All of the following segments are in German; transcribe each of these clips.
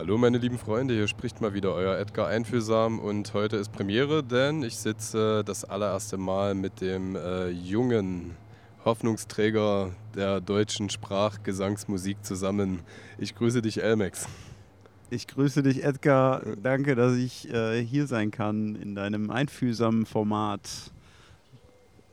Hallo meine lieben Freunde, hier spricht mal wieder euer Edgar Einfühlsam und heute ist Premiere, denn ich sitze das allererste Mal mit dem äh, jungen Hoffnungsträger der deutschen Sprachgesangsmusik zusammen. Ich grüße dich, Elmex. Ich grüße dich, Edgar. Danke, dass ich äh, hier sein kann in deinem einfühlsamen Format.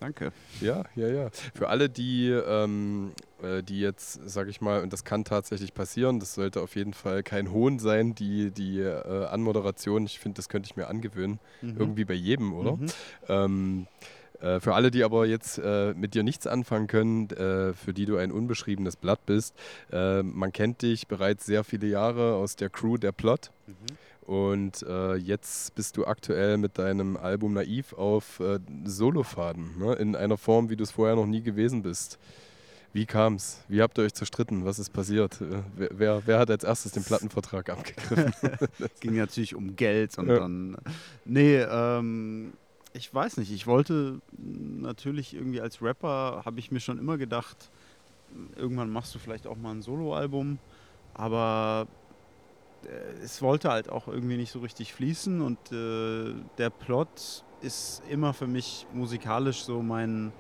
Danke. Ja, ja, ja. Für alle, die, ähm, äh, die jetzt, sag ich mal, und das kann tatsächlich passieren, das sollte auf jeden Fall kein Hohn sein, die, die äh, Anmoderation, ich finde, das könnte ich mir angewöhnen. Mhm. Irgendwie bei jedem, oder? Mhm. Ähm, äh, für alle, die aber jetzt äh, mit dir nichts anfangen können, äh, für die du ein unbeschriebenes Blatt bist, äh, man kennt dich bereits sehr viele Jahre aus der Crew Der Plot. Mhm. Und äh, jetzt bist du aktuell mit deinem Album Naiv auf äh, Solofaden, ne? in einer Form, wie du es vorher noch nie gewesen bist. Wie kam es? Wie habt ihr euch zerstritten? Was ist passiert? Äh, wer, wer, wer, hat als erstes den Plattenvertrag abgegriffen? Es ging natürlich um Geld und ja. dann. Nee, ähm, ich weiß nicht. Ich wollte natürlich irgendwie als Rapper, habe ich mir schon immer gedacht, irgendwann machst du vielleicht auch mal ein Soloalbum. Aber äh, es wollte halt auch irgendwie nicht so richtig fließen und äh, der Plot ist immer für mich musikalisch so mein,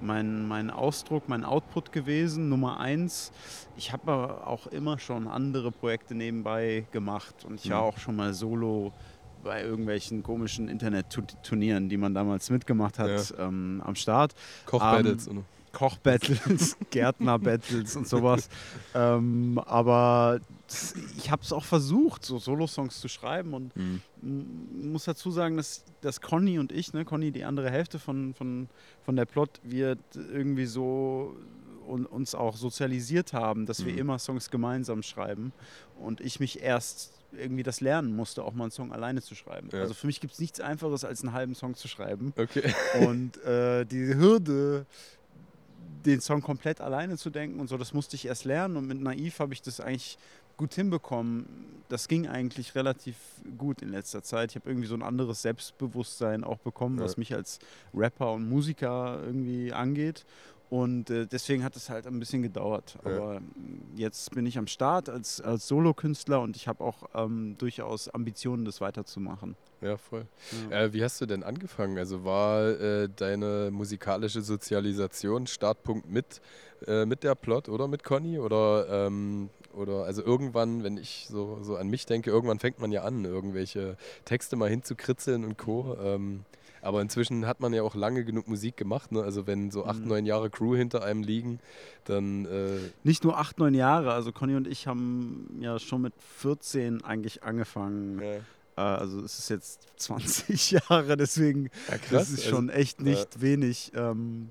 mein, mein Ausdruck, mein Output gewesen, Nummer eins. Ich habe aber auch immer schon andere Projekte nebenbei gemacht und ich war mhm. auch schon mal solo bei irgendwelchen komischen Internet-Turnieren, die man damals mitgemacht hat, ja. ähm, am Start. Kochbattles. Ähm, Kochbattles, Gärtner-Battles und sowas. ähm, aber ich habe es auch versucht, so Solo-Songs zu schreiben und mhm. muss dazu sagen, dass, dass Conny und ich, ne, Conny die andere Hälfte von, von, von der Plot, wir irgendwie so und uns auch sozialisiert haben, dass mhm. wir immer Songs gemeinsam schreiben und ich mich erst irgendwie das lernen musste, auch mal einen Song alleine zu schreiben. Ja. Also für mich gibt es nichts Einfaches, als einen halben Song zu schreiben. Okay. Und äh, die Hürde, den Song komplett alleine zu denken und so, das musste ich erst lernen und mit Naiv habe ich das eigentlich gut hinbekommen. Das ging eigentlich relativ gut in letzter Zeit. Ich habe irgendwie so ein anderes Selbstbewusstsein auch bekommen, was mich als Rapper und Musiker irgendwie angeht. Und äh, deswegen hat es halt ein bisschen gedauert. Aber ja. jetzt bin ich am Start als, als Solokünstler und ich habe auch ähm, durchaus Ambitionen, das weiterzumachen. Ja, voll. Ja. Äh, wie hast du denn angefangen? Also war äh, deine musikalische Sozialisation Startpunkt mit, äh, mit der Plot oder mit Conny? Oder, ähm, oder also irgendwann, wenn ich so, so an mich denke, irgendwann fängt man ja an, irgendwelche Texte mal hinzukritzeln und Co. Ähm, aber inzwischen hat man ja auch lange genug Musik gemacht. Ne? Also wenn so acht, mhm. neun Jahre Crew hinter einem liegen, dann... Äh Nicht nur acht, neun Jahre. Also Conny und ich haben ja schon mit 14 eigentlich angefangen. Ja. Äh, also es ist jetzt 20 Jahre, deswegen ja, krass. das ist schon also, echt nicht ja. wenig. Ähm,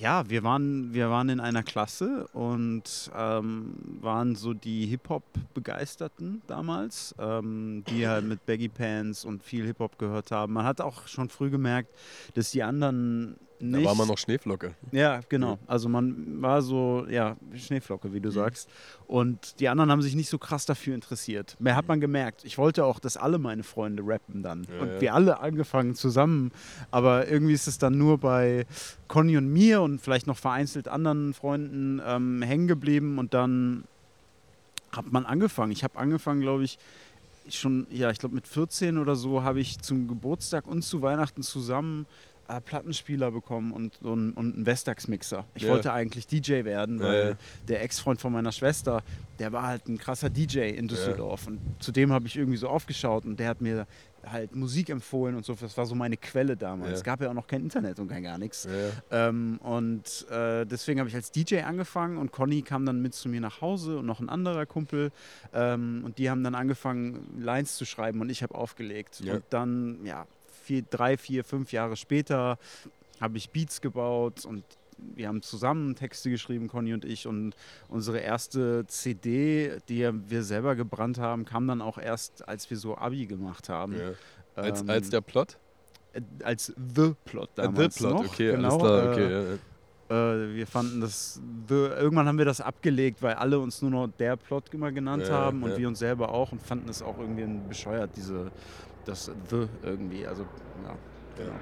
ja, wir waren, wir waren in einer Klasse und ähm, waren so die Hip-Hop-Begeisterten damals, ähm, die halt mit Baggy Pants und viel Hip-Hop gehört haben. Man hat auch schon früh gemerkt, dass die anderen nicht. Da war man noch Schneeflocke. Ja, genau. Also man war so, ja, Schneeflocke, wie du mhm. sagst. Und die anderen haben sich nicht so krass dafür interessiert. Mehr hat man gemerkt. Ich wollte auch, dass alle meine Freunde rappen dann. Ja, und ja. wir alle angefangen zusammen. Aber irgendwie ist es dann nur bei Conny und mir und vielleicht noch vereinzelt anderen Freunden ähm, hängen geblieben. Und dann hat man angefangen. Ich habe angefangen, glaube ich, schon, ja, ich glaube mit 14 oder so habe ich zum Geburtstag und zu Weihnachten zusammen äh, Plattenspieler bekommen und, und, und einen Vestax-Mixer. Ich yeah. wollte eigentlich DJ werden, weil yeah. der Ex-Freund von meiner Schwester, der war halt ein krasser DJ in Düsseldorf. Yeah. Und zu dem habe ich irgendwie so aufgeschaut und der hat mir halt Musik empfohlen und so. Das war so meine Quelle damals. Es gab ja auch noch kein Internet und kein gar nichts. Ähm, und äh, deswegen habe ich als DJ angefangen und Conny kam dann mit zu mir nach Hause und noch ein anderer Kumpel. Ähm, und die haben dann angefangen, Lines zu schreiben und ich habe aufgelegt. Und dann, ja, vier, drei, vier, fünf Jahre später habe ich Beats gebaut und wir haben zusammen Texte geschrieben, Conny und ich. Und unsere erste CD, die wir selber gebrannt haben, kam dann auch erst, als wir so Abi gemacht haben. Ja. Als, ähm, als der Plot? Äh, als The Plot damals The Plot, noch. okay, genau, klar, okay. Äh, äh, wir fanden das, irgendwann haben wir das abgelegt, weil alle uns nur noch der Plot immer genannt ja, haben und wir uns selber auch und fanden es auch irgendwie bescheuert, diese das The irgendwie. Also, ja. Genau.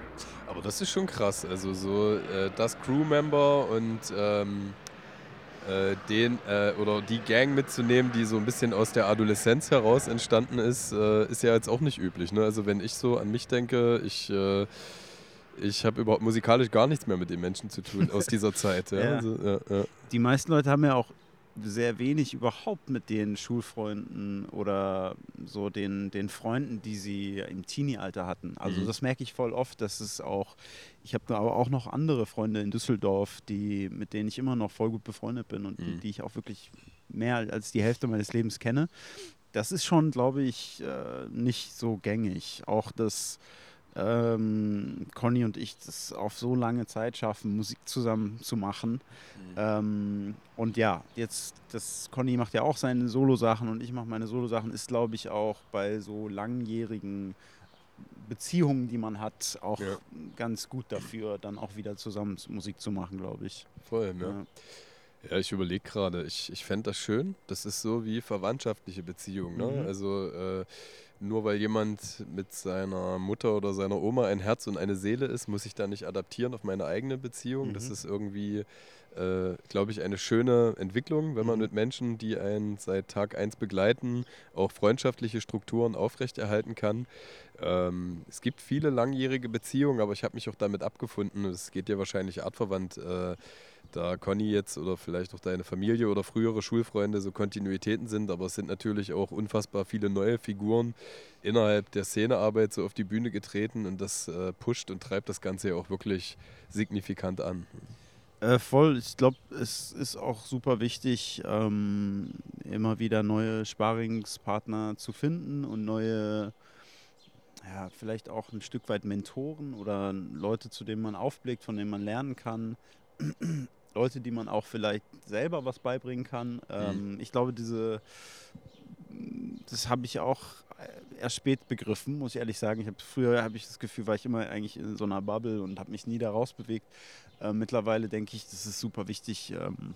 Aber das ist schon krass. Also so äh, das Crewmember und ähm, äh, den äh, oder die Gang mitzunehmen, die so ein bisschen aus der Adoleszenz heraus entstanden ist, äh, ist ja jetzt auch nicht üblich. Ne? Also wenn ich so an mich denke, ich äh, ich habe überhaupt musikalisch gar nichts mehr mit den Menschen zu tun aus dieser Zeit. Ja? Ja. Also, ja, ja. Die meisten Leute haben ja auch sehr wenig überhaupt mit den Schulfreunden oder so den, den Freunden, die sie im Teenie-Alter hatten. Also Mhm. das merke ich voll oft, dass es auch, ich habe aber auch noch andere Freunde in Düsseldorf, die, mit denen ich immer noch voll gut befreundet bin und die, Mhm. die ich auch wirklich mehr als die Hälfte meines Lebens kenne. Das ist schon, glaube ich, äh, nicht so gängig. Auch das ähm, Conny und ich das auf so lange Zeit schaffen, Musik zusammen zu machen. Ähm, und ja, jetzt, das Conny macht ja auch seine Solo-Sachen und ich mache meine Solo-Sachen, ist, glaube ich, auch bei so langjährigen Beziehungen, die man hat, auch Ja. ganz gut dafür, dann auch wieder zusammen Musik zu machen, glaube ich. Voll, ja. Ja. Ja, ich überlege gerade. Ich, ich fände das schön. Das ist so wie verwandtschaftliche Beziehungen. Ne? Mhm. Also äh, nur weil jemand mit seiner Mutter oder seiner Oma ein Herz und eine Seele ist, muss ich da nicht adaptieren auf meine eigene Beziehung. Das Mhm. ist irgendwie, äh, glaube ich, eine schöne Entwicklung, wenn man Mhm. mit Menschen, die einen seit Tag 1 begleiten, auch freundschaftliche Strukturen aufrechterhalten kann. Ähm, es gibt viele langjährige Beziehungen, aber ich habe mich auch damit abgefunden. Es geht dir wahrscheinlich artverwandt. Äh, da Conny jetzt oder vielleicht auch deine Familie oder frühere Schulfreunde so Kontinuitäten sind, aber es sind natürlich auch unfassbar viele neue Figuren innerhalb der Szenearbeit so auf die Bühne getreten und das äh, pusht und treibt das Ganze ja auch wirklich signifikant an. Äh, voll. Ich glaube, es ist auch super wichtig, ähm, immer wieder neue Sparingspartner zu finden und neue, ja, vielleicht auch ein Stück weit Mentoren oder Leute, zu denen man aufblickt, von denen man lernen kann. Leute, die man auch vielleicht selber was beibringen kann. Ähm, Ich glaube, diese, das habe ich auch erst spät begriffen, muss ich ehrlich sagen. Ich hab, früher habe ich das Gefühl, war ich immer eigentlich in so einer Bubble und habe mich nie da rausbewegt. Äh, mittlerweile denke ich, das ist super wichtig, ähm,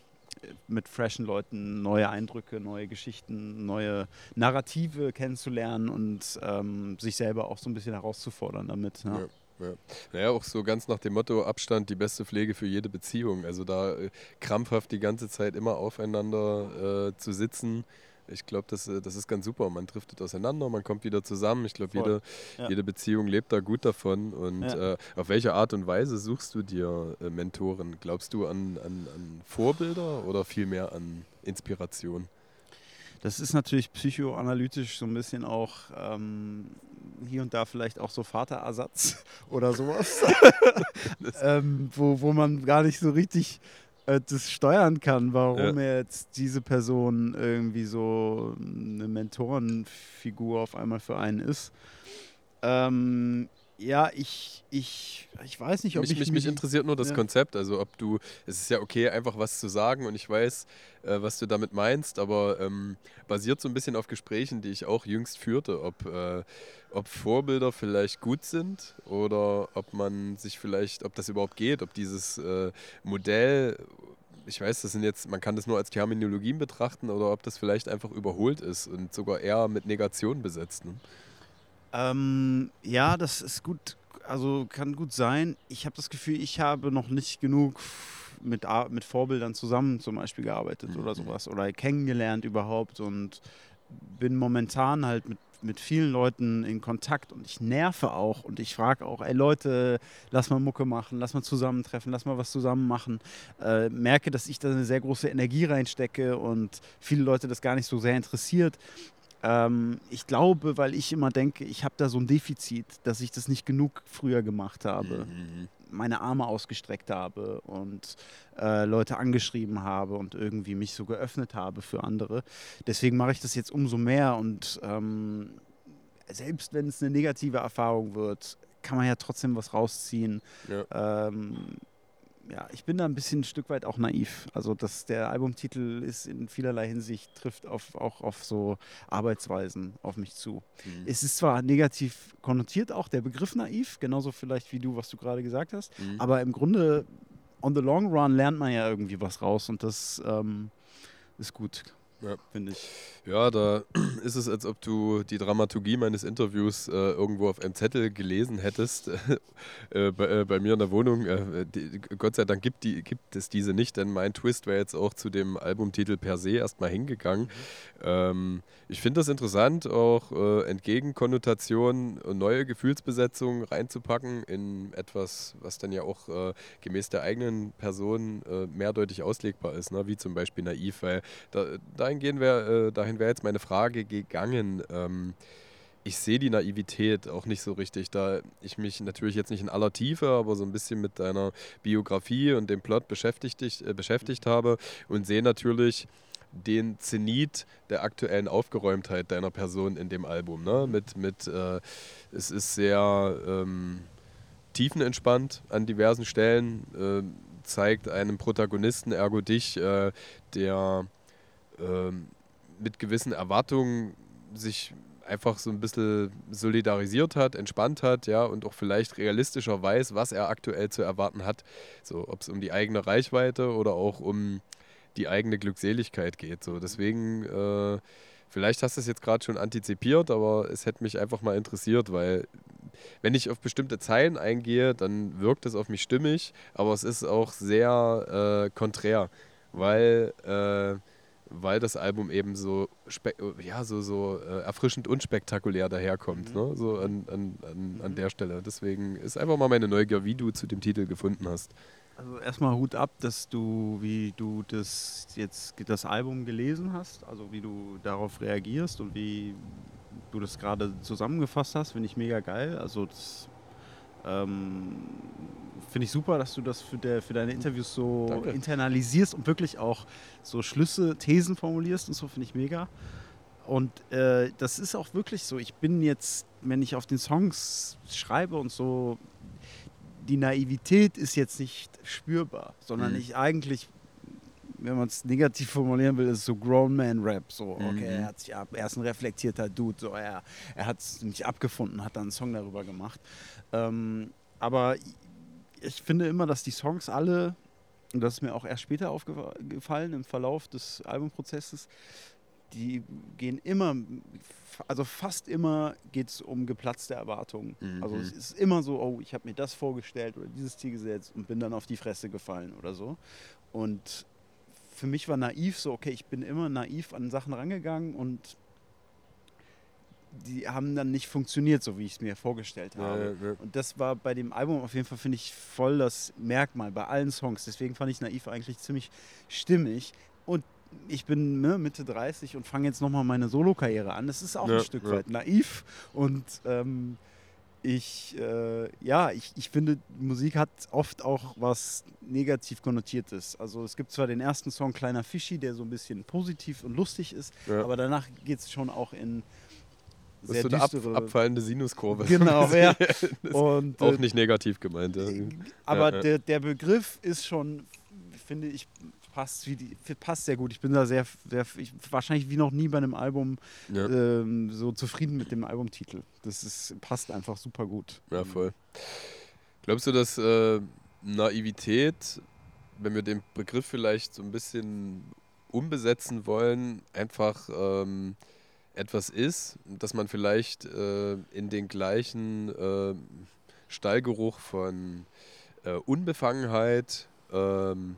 mit freshen Leuten neue Eindrücke, neue Geschichten, neue Narrative kennenzulernen und ähm, sich selber auch so ein bisschen herauszufordern damit. Ja. Ja. Ja. Naja, auch so ganz nach dem Motto Abstand die beste Pflege für jede Beziehung. Also da äh, krampfhaft die ganze Zeit immer aufeinander äh, zu sitzen. Ich glaube, das, äh, das ist ganz super. Man driftet auseinander, man kommt wieder zusammen. Ich glaube, jede, Ja. jede Beziehung lebt da gut davon. Und Ja. äh, auf welche Art und Weise suchst du dir äh, Mentoren? Glaubst du an, an, an Vorbilder oder vielmehr an Inspiration? Das ist natürlich psychoanalytisch so ein bisschen auch ähm, hier und da vielleicht auch so Vaterersatz oder sowas, ähm, wo, wo man gar nicht so richtig äh, das steuern kann, warum jetzt diese Person irgendwie so eine Mentorenfigur auf einmal für einen ist. Ähm, ja, ich, ich, ich weiß nicht, ob Mich, ich mich, mich interessiert nur das Ja. Konzept. Also ob du, es ist ja okay, einfach was zu sagen und ich weiß, äh, was du damit meinst, aber ähm, basiert so ein bisschen auf Gesprächen, die ich auch jüngst führte, ob, äh, ob Vorbilder vielleicht gut sind oder ob man sich vielleicht, ob das überhaupt geht, ob dieses äh, Modell, ich weiß, das sind jetzt, man kann das nur als Terminologien betrachten oder ob das vielleicht einfach überholt ist und sogar eher mit Negation besetzt. Ne? Ähm, ja, das ist gut, also kann gut sein. Ich habe das Gefühl, ich habe noch nicht genug mit, mit Vorbildern zusammen zum Beispiel gearbeitet oder sowas oder kennengelernt überhaupt und bin momentan halt mit, mit vielen Leuten in Kontakt und ich nerve auch und ich frage auch, ey Leute, lass mal Mucke machen, lass mal zusammentreffen, lass mal was zusammen machen. Äh, merke, dass ich da eine sehr große Energie reinstecke und viele Leute das gar nicht so sehr interessiert. Ähm, ich glaube, weil ich immer denke, ich habe da so ein Defizit, dass ich das nicht genug früher gemacht habe, Mhm. meine Arme ausgestreckt habe und äh, Leute angeschrieben habe und irgendwie mich so geöffnet habe für andere. Deswegen mache ich das jetzt umso mehr und ähm, selbst wenn es eine negative Erfahrung wird, kann man ja trotzdem was rausziehen. Ja. Ähm, ja, ich bin da ein bisschen ein Stück weit auch naiv. Also dass der Albumtitel ist in vielerlei Hinsicht, trifft auf, auch auf so Arbeitsweisen auf mich zu. Mhm. Es ist zwar negativ konnotiert auch, der Begriff naiv, genauso vielleicht wie du, was du gerade gesagt hast, Mhm. aber im Grunde, on the long run lernt man ja irgendwie was raus und das ähm, ist gut. Ja. finde ich. Ja, da ist es, als ob du die Dramaturgie meines Interviews äh, irgendwo auf einem Zettel gelesen hättest. äh, bei, äh, bei, mir in der Wohnung. Äh, die, Gott sei Dank gibt, die, gibt, es diese nicht, denn mein Twist wäre jetzt auch zu dem Albumtitel per se erstmal hingegangen. Mhm. Ähm, ich finde das interessant, auch äh, entgegen Konnotationen neue Gefühlsbesetzungen reinzupacken in etwas, was dann ja auch äh, gemäß der eigenen Person mehrdeutig auslegbar ist, ne? wie zum Beispiel naiv, weil da, dahin gehen wir, dahin dahin wäre jetzt meine Frage gegangen. Ähm, ich sehe die Naivität auch nicht so richtig, da ich mich natürlich jetzt nicht in aller Tiefe, aber so ein bisschen mit deiner Biografie und dem Plot beschäftigt, äh, beschäftigt habe und sehe natürlich den Zenit der aktuellen Aufgeräumtheit deiner Person in dem Album. Ne? Mit, mit, äh, es ist sehr ähm, tiefenentspannt an diversen Stellen, äh, zeigt einem Protagonisten, ergo dich, äh, der ähm, mit gewissen Erwartungen sich einfach so ein bisschen solidarisiert hat, entspannt hat, ja, und auch vielleicht realistischer weiß, was er aktuell zu erwarten hat. So, ob es um die eigene Reichweite oder auch um die eigene Glückseligkeit geht. So, deswegen, äh, vielleicht hast du es jetzt gerade schon antizipiert, aber es hätte mich einfach mal interessiert, weil wenn ich auf bestimmte Zeilen eingehe, dann wirkt es auf mich stimmig, aber es ist auch sehr äh, konträr, weil äh, weil das Album eben so, ja, so, so äh, erfrischend unspektakulär daherkommt, mhm. ne? so an, an, an, an mhm. der Stelle. Deswegen ist einfach mal meine Neugier, wie du zu dem Titel gefunden hast. Also erstmal Hut ab, dass du, wie du das jetzt das Album gelesen hast, also wie du darauf reagierst und wie du das gerade zusammengefasst hast, finde ich mega geil. Also das ähm, Finde ich super, dass du das für, der, für deine Interviews so Danke. internalisierst und wirklich auch so Schlüsse, Thesen formulierst und so, finde ich mega. Und äh, das ist auch wirklich so. Ich bin jetzt, wenn ich auf den Songs schreibe und so, die Naivität ist jetzt nicht spürbar, sondern mhm. ich eigentlich, wenn man es negativ formulieren will, ist so Grown Man Rap. So, okay, mhm. er hat sich ab, er ist ein reflektierter Dude, so er, er hat es nicht abgefunden, hat dann einen Song darüber gemacht. Ähm, aber ich finde immer, dass die Songs alle, und das ist mir auch erst später aufgefallen im Verlauf des Albumprozesses, die gehen immer, also fast immer geht es um geplatzte Erwartungen. Mhm. Also es ist immer so, oh, ich habe mir das vorgestellt oder dieses Ziel gesetzt und bin dann auf die Fresse gefallen oder so. Und für mich war naiv so, okay, ich bin immer naiv an Sachen rangegangen und die haben dann nicht funktioniert, so wie ich es mir vorgestellt habe. Ja, ja. Und das war bei dem Album auf jeden Fall, finde ich, voll das Merkmal bei allen Songs. Deswegen fand ich Naiv eigentlich ziemlich stimmig. Und ich bin ne, Mitte 30 und fange jetzt nochmal meine Solo-Karriere an. Das ist auch ja, ein Stück weit naiv. Und ähm, ich, äh, ja, ich, ich finde, Musik hat oft auch was negativ konnotiertes. Also es gibt zwar den ersten Song Kleiner Fischi, der so ein bisschen positiv und lustig ist, aber danach geht es schon auch in das ist so eine ab, abfallende Sinuskurve. Genau, ja. Und, auch äh, nicht negativ gemeint. Ja. Aber ja, Der, der Begriff ist schon, finde ich, passt, wie die, passt sehr gut. Ich bin da sehr, sehr ich, wahrscheinlich wie noch nie bei einem Album ja. ähm, so zufrieden mit dem Albumtitel. Das ist, passt einfach super gut. Ja, voll. Glaubst du, dass äh, Naivität, wenn wir den Begriff vielleicht so ein bisschen umbesetzen wollen, einfach ähm, etwas ist, dass man vielleicht äh, in den gleichen äh, Stallgeruch von äh, Unbefangenheit, ähm,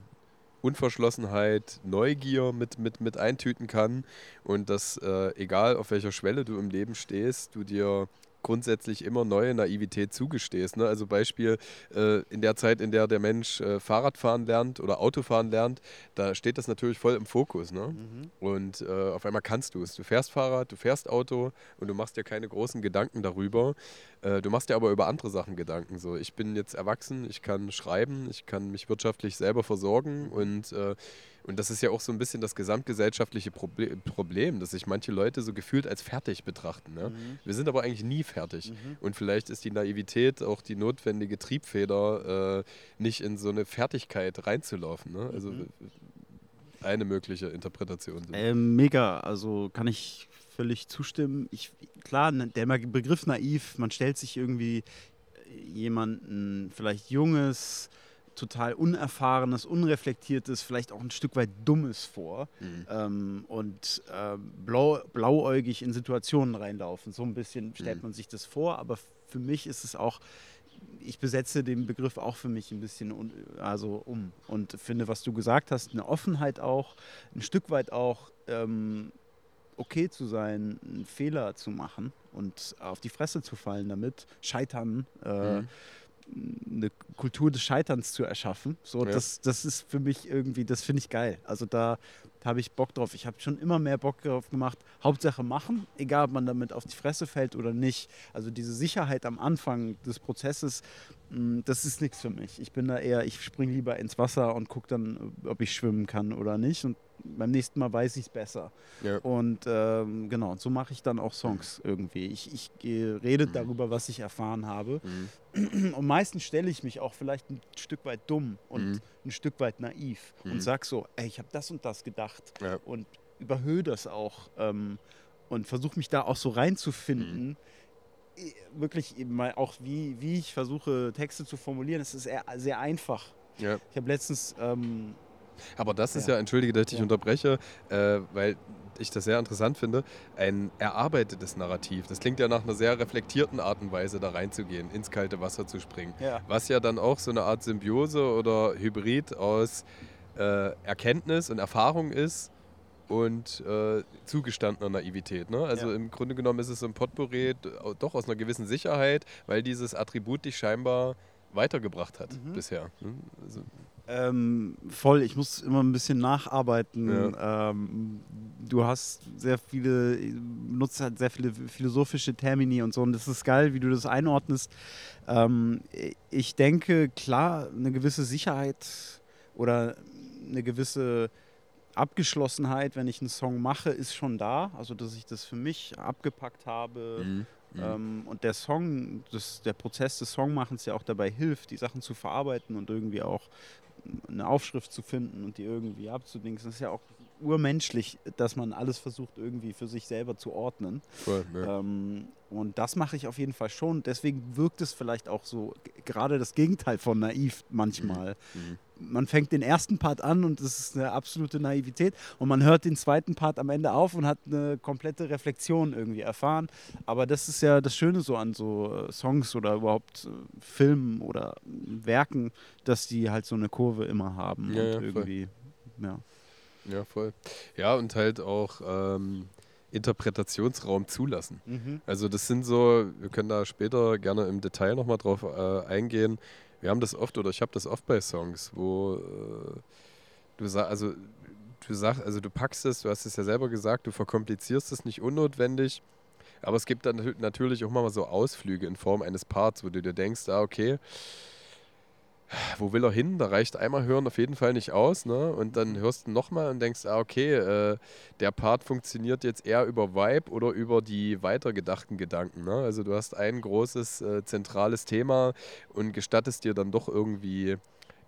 Unverschlossenheit, Neugier mit, mit, mit eintüten kann und dass äh, egal auf welcher Schwelle du im Leben stehst, du dir grundsätzlich immer neue Naivität zugestehst. Ne? Also Beispiel, äh, in der Zeit, in der der Mensch äh, Fahrradfahren lernt oder Autofahren lernt, da steht das natürlich voll im Fokus. Ne? Mhm. Und äh, auf einmal kannst du es. Du fährst Fahrrad, du fährst Auto und du machst dir keine großen Gedanken darüber. Äh, du machst dir aber über andere Sachen Gedanken. So, ich bin jetzt erwachsen, ich kann schreiben, ich kann mich wirtschaftlich selber versorgen und äh, und das ist ja auch so ein bisschen das gesamtgesellschaftliche Proble Problem, dass sich manche Leute so gefühlt als fertig betrachten. Ne? Mhm. Wir sind aber eigentlich nie fertig. Mhm. Und vielleicht ist die Naivität auch die notwendige Triebfeder, äh, nicht in so eine Fertigkeit reinzulaufen. Ne? Also mhm. eine mögliche Interpretation. Äh, mega, also kann ich völlig zustimmen. Ich, klar, der Begriff naiv, man stellt sich irgendwie jemanden, vielleicht junges, total unerfahrenes, unreflektiertes, vielleicht auch ein Stück weit dummes vor mhm. ähm, und äh, blau, blauäugig in Situationen reinlaufen. So ein bisschen stellt mhm. man sich das vor, aber für mich ist es auch ich besetze den Begriff auch für mich ein bisschen un, also um und finde, was du gesagt hast, eine Offenheit auch, ein Stück weit auch ähm, okay zu sein, einen Fehler zu machen und auf die Fresse zu fallen damit, scheitern. Äh, mhm eine Kultur des Scheiterns zu erschaffen. So, ja. das, das ist für mich irgendwie, das finde ich geil. Also da, habe ich Bock drauf. Ich habe schon immer mehr Bock drauf gemacht. Hauptsache machen, egal ob man damit auf die Fresse fällt oder nicht. Also diese Sicherheit am Anfang des Prozesses, mm, das ist nichts für mich. Ich bin da eher, ich springe lieber ins Wasser und gucke dann, ob ich schwimmen kann oder nicht. Und beim nächsten Mal weiß ich es besser. Ja. Und ähm, genau, so mache ich dann auch Songs mhm. irgendwie. Ich, ich rede mhm. darüber, was ich erfahren habe. Mhm. Und meistens stelle ich mich auch vielleicht ein Stück weit dumm und mhm. ein Stück weit naiv und mhm. sage so, ey, ich habe das und das gedacht ja. und überhöhe das auch ähm, und versuche mich da auch so reinzufinden wirklich eben mal auch, wie, wie ich versuche, Texte zu formulieren. Es ist sehr, sehr einfach. Ja. Ich habe letztens ähm, aber das ist ja, ja entschuldige, dass ich dich ja. unterbreche, äh, weil ich das sehr interessant finde, ein erarbeitetes Narrativ. Das klingt ja nach einer sehr reflektierten Art und Weise, da reinzugehen, ins kalte Wasser zu springen. Ja. Was ja dann auch so eine Art Symbiose oder Hybrid aus äh, Erkenntnis und Erfahrung ist und äh, zugestandener Naivität. Ne? Also ja. im Grunde genommen ist es so ein Potpourri doch aus einer gewissen Sicherheit, weil dieses Attribut dich scheinbar weitergebracht hat mhm. bisher. Ne? Also ähm, voll, ich muss immer ein bisschen nacharbeiten. Ja. Ähm, du hast sehr viele, nutzt halt sehr viele philosophische Termini und so und das ist geil, wie du das einordnest. Ähm, ich denke, klar, eine gewisse Sicherheit oder eine gewisse Abgeschlossenheit, wenn ich einen Song mache, ist schon da. Also, dass ich das für mich abgepackt habe. Mhm. Mhm. Ähm, und der Song, das, der Prozess des Songmachens ja auch dabei hilft, die Sachen zu verarbeiten und irgendwie auch eine Aufschrift zu finden und die irgendwie abzudingsen. Das ist ja auch urmenschlich, dass man alles versucht, irgendwie für sich selber zu ordnen. Cool, ja. ähm, und das mache ich auf jeden Fall schon. Deswegen wirkt es vielleicht auch so, gerade das Gegenteil von naiv manchmal. Mhm. mhm man fängt den ersten Part an und es ist eine absolute Naivität und man hört den zweiten Part am Ende auf und hat eine komplette Reflexion irgendwie erfahren. Aber das ist ja das Schöne so an so äh, Songs oder überhaupt äh, Filmen oder Werken, dass die halt so eine Kurve immer haben ja, und ja, irgendwie, voll. ja. Ja, voll. Ja, und halt auch ähm, Interpretationsraum zulassen. Mhm. Also das sind so, wir können da später gerne im Detail nochmal drauf äh, eingehen, wir haben das oft oder ich habe das oft bei Songs, wo äh, du sagst, also du sagst, also du packst es, du hast es ja selber gesagt, du verkomplizierst es nicht unnotwendig, aber es gibt dann natürlich auch mal so Ausflüge in Form eines Parts, wo du dir denkst, ah, okay, wo will er hin? Da reicht einmal hören auf jeden Fall nicht aus. Ne? Und dann hörst du nochmal und denkst, ah, okay, äh, der Part funktioniert jetzt eher über Vibe oder über die weitergedachten Gedanken. Ne? Also du hast ein großes äh, zentrales Thema und gestattest dir dann doch irgendwie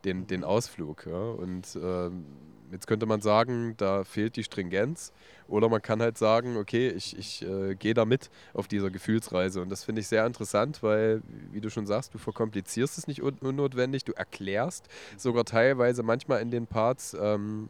den, den Ausflug. Ja? Und ähm, Jetzt könnte man sagen, da fehlt die Stringenz. Oder man kann halt sagen, okay, ich, ich äh, gehe da mit auf dieser Gefühlsreise. Und das finde ich sehr interessant, weil, wie du schon sagst, du verkomplizierst es nicht un unnotwendig, du erklärst sogar teilweise manchmal in den Parts. Ähm,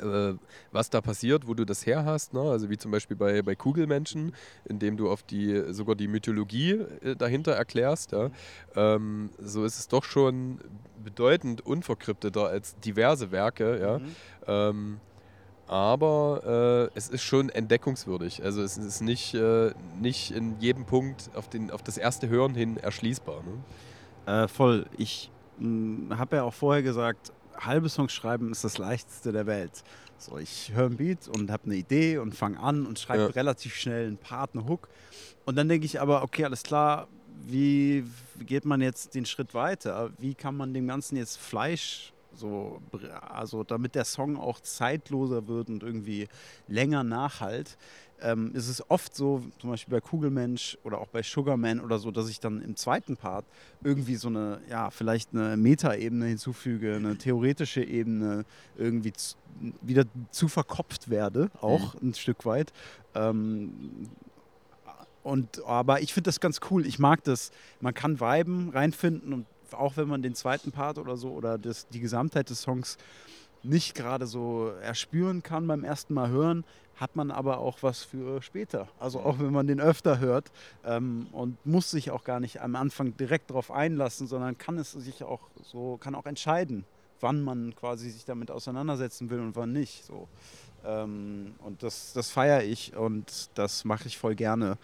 äh, was da passiert, wo du das her hast, ne? also wie zum Beispiel bei, bei Kugelmenschen, indem du auf die sogar die Mythologie äh, dahinter erklärst. Ja? Ähm, so ist es doch schon bedeutend unverkrypteter als diverse Werke. Ja? Mhm. Ähm, aber äh, es ist schon entdeckungswürdig. Also es ist nicht, äh, nicht in jedem Punkt auf, den, auf das erste Hören hin erschließbar. Ne? Äh, voll. Ich hm, habe ja auch vorher gesagt, halbe Songs schreiben ist das leichteste der Welt. So, ich höre ein Beat und habe eine Idee und fange an und schreibe ja. relativ schnell einen Part, einen Hook. Und dann denke ich aber, okay, alles klar, wie geht man jetzt den Schritt weiter? Wie kann man dem Ganzen jetzt Fleisch so, also damit der Song auch zeitloser wird und irgendwie länger nachhalt, ähm, ist es oft so, zum Beispiel bei Kugelmensch oder auch bei Sugarman oder so, dass ich dann im zweiten Part irgendwie so eine, ja, vielleicht eine Metaebene hinzufüge, eine theoretische Ebene irgendwie zu, wieder zu verkopft werde, auch mhm. ein Stück weit. Ähm, und, aber ich finde das ganz cool. Ich mag das. Man kann viben, reinfinden und auch wenn man den zweiten Part oder so oder das, die Gesamtheit des Songs nicht gerade so erspüren kann beim ersten Mal hören, hat man aber auch was für später. Also auch wenn man den öfter hört ähm, und muss sich auch gar nicht am Anfang direkt darauf einlassen, sondern kann es sich auch so, kann auch entscheiden, wann man quasi sich damit auseinandersetzen will und wann nicht. So. Ähm, und das, das feiere ich und das mache ich voll gerne.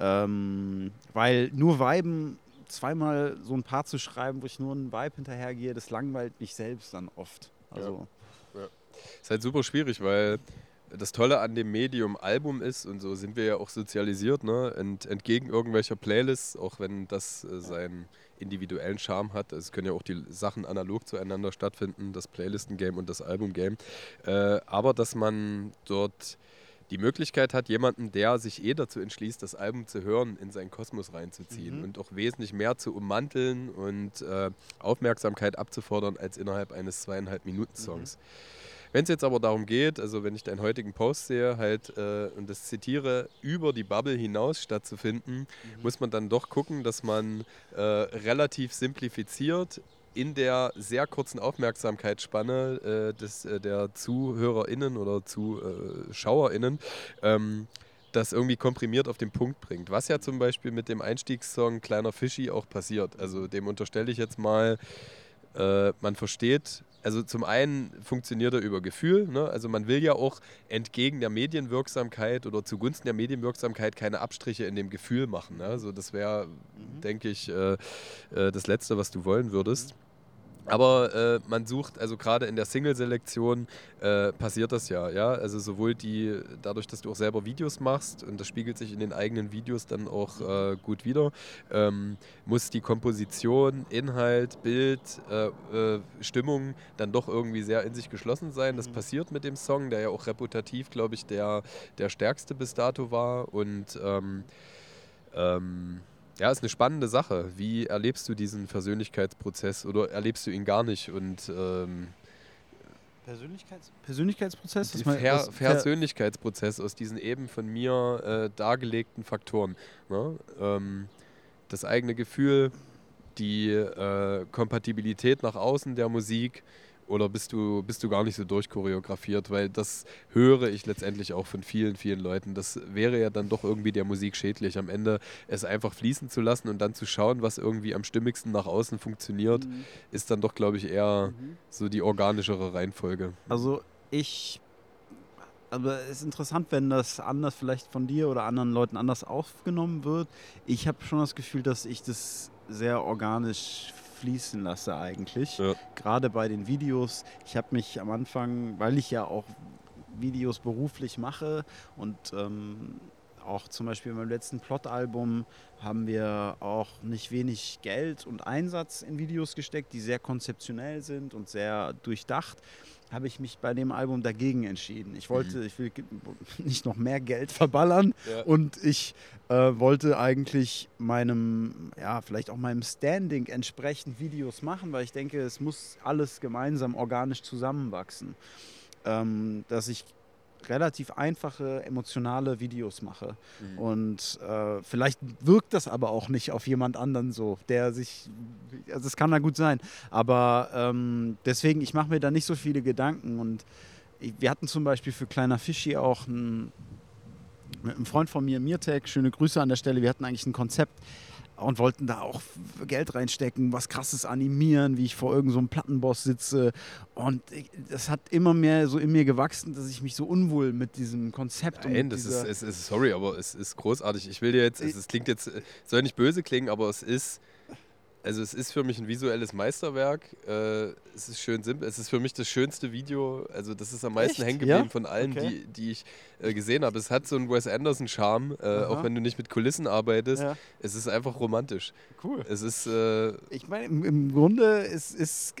Ähm, weil nur Weiben zweimal so ein Paar zu schreiben, wo ich nur einen Vibe hinterhergehe, das langweilt mich selbst dann oft. Also. Ja. Ja. Ist halt super schwierig, weil das Tolle an dem Medium Album ist, und so sind wir ja auch sozialisiert, ne? Ent, entgegen irgendwelcher Playlists, auch wenn das äh, seinen individuellen Charme hat. Es können ja auch die Sachen analog zueinander stattfinden, das Playlisten-Game und das Album-Game. Äh, aber dass man dort die Möglichkeit hat, jemanden, der sich eh dazu entschließt, das Album zu hören, in seinen Kosmos reinzuziehen mhm. und auch wesentlich mehr zu ummanteln und äh, Aufmerksamkeit abzufordern als innerhalb eines zweieinhalb Minuten Songs. Mhm. Wenn es jetzt aber darum geht, also wenn ich deinen heutigen Post sehe, halt äh, und das zitiere, über die Bubble hinaus stattzufinden, mhm. muss man dann doch gucken, dass man äh, relativ simplifiziert in der sehr kurzen Aufmerksamkeitsspanne äh, des, äh, der ZuhörerInnen oder ZuschauerInnen ähm, das irgendwie komprimiert auf den Punkt bringt. Was ja zum Beispiel mit dem Einstiegssong Kleiner Fischi auch passiert. Also dem unterstelle ich jetzt mal, äh, man versteht also zum einen funktioniert er über Gefühl. Ne? Also man will ja auch entgegen der Medienwirksamkeit oder zugunsten der Medienwirksamkeit keine Abstriche in dem Gefühl machen. Ne? Also das wäre, mhm. denke ich, äh, äh, das Letzte, was du wollen würdest. Mhm. Aber äh, man sucht, also gerade in der Single-Selektion äh, passiert das ja, ja. Also sowohl die, dadurch, dass du auch selber Videos machst und das spiegelt sich in den eigenen Videos dann auch äh, gut wieder, ähm, muss die Komposition, Inhalt, Bild, äh, äh, Stimmung dann doch irgendwie sehr in sich geschlossen sein. Das mhm. passiert mit dem Song, der ja auch reputativ, glaube ich, der, der stärkste bis dato war und ähm, ähm, ja, ist eine spannende Sache. Wie erlebst du diesen Persönlichkeitsprozess oder erlebst du ihn gar nicht? Und ähm, Persönlichkeits Persönlichkeitsprozess? Das Ver Persönlichkeitsprozess aus diesen eben von mir äh, dargelegten Faktoren. Ne? Ähm, das eigene Gefühl, die äh, Kompatibilität nach außen der Musik, oder bist du, bist du gar nicht so durchchoreografiert? Weil das höre ich letztendlich auch von vielen, vielen Leuten. Das wäre ja dann doch irgendwie der Musik schädlich. Am Ende es einfach fließen zu lassen und dann zu schauen, was irgendwie am stimmigsten nach außen funktioniert, mhm. ist dann doch, glaube ich, eher mhm. so die organischere Reihenfolge. Also ich aber es ist interessant, wenn das anders vielleicht von dir oder anderen Leuten anders aufgenommen wird. Ich habe schon das Gefühl, dass ich das sehr organisch fließen lasse eigentlich. Ja. Gerade bei den Videos. Ich habe mich am Anfang, weil ich ja auch Videos beruflich mache und ähm, auch zum Beispiel beim letzten Plot-Album haben wir auch nicht wenig Geld und Einsatz in Videos gesteckt, die sehr konzeptionell sind und sehr durchdacht habe ich mich bei dem Album dagegen entschieden. Ich wollte, mhm. ich will nicht noch mehr Geld verballern ja. und ich äh, wollte eigentlich meinem, ja, vielleicht auch meinem Standing entsprechend Videos machen, weil ich denke, es muss alles gemeinsam organisch zusammenwachsen. Ähm, dass ich relativ einfache, emotionale Videos mache. Mhm. Und äh, vielleicht wirkt das aber auch nicht auf jemand anderen so, der sich, also es kann da gut sein, aber ähm, deswegen, ich mache mir da nicht so viele Gedanken und ich, wir hatten zum Beispiel für Kleiner Fischi auch ein, mit einem Freund von mir, Mirtek, schöne Grüße an der Stelle, wir hatten eigentlich ein Konzept, und wollten da auch Geld reinstecken, was krasses animieren, wie ich vor irgendeinem so Plattenboss sitze. Und das hat immer mehr so in mir gewachsen, dass ich mich so unwohl mit diesem Konzept Nein, und das ist, es ist, sorry, aber es ist großartig. Ich will dir jetzt, es, es klingt jetzt, soll nicht böse klingen, aber es ist also es ist für mich ein visuelles Meisterwerk. Äh, es ist schön simpel. Es ist für mich das schönste Video. Also das ist am meisten hängen geblieben ja? von allen, okay. die, die ich äh, gesehen habe. Es hat so einen Wes Anderson-Charme, äh, auch wenn du nicht mit Kulissen arbeitest. Ja. Es ist einfach romantisch. Cool. Es ist. Äh, ich meine, im, im, Grunde ist es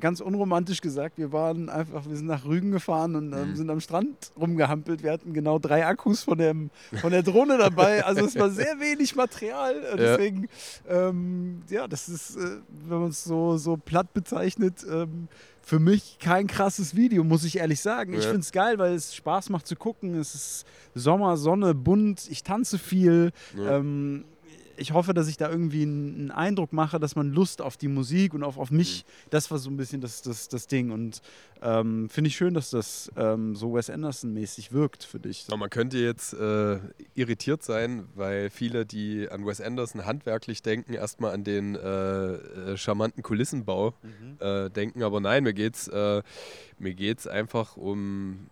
ganz unromantisch gesagt. Wir waren einfach, wir sind nach Rügen gefahren und ähm, sind am Strand rumgehampelt. Wir hatten genau drei Akkus von, dem, von der Drohne dabei. Also es war sehr wenig Material. Deswegen, ja, ähm, ja das ist, äh, wenn man es so, so platt bezeichnet, ähm, für mich kein krasses Video, muss ich ehrlich sagen. Ja. Ich finde es geil, weil es Spaß macht zu gucken. Es ist Sommer, Sonne, bunt, ich tanze viel. Ja. Ähm, ich hoffe, dass ich da irgendwie einen Eindruck mache, dass man Lust auf die Musik und auf, auf mich, mhm. das war so ein bisschen das, das, das Ding. Und ähm, finde ich schön, dass das ähm, so Wes Anderson-mäßig wirkt für dich. Aber man könnte jetzt äh, irritiert sein, weil viele, die an Wes Anderson handwerklich denken, erstmal an den äh, äh, charmanten Kulissenbau mhm. äh, denken. Aber nein, mir geht es äh, mir geht's einfach um,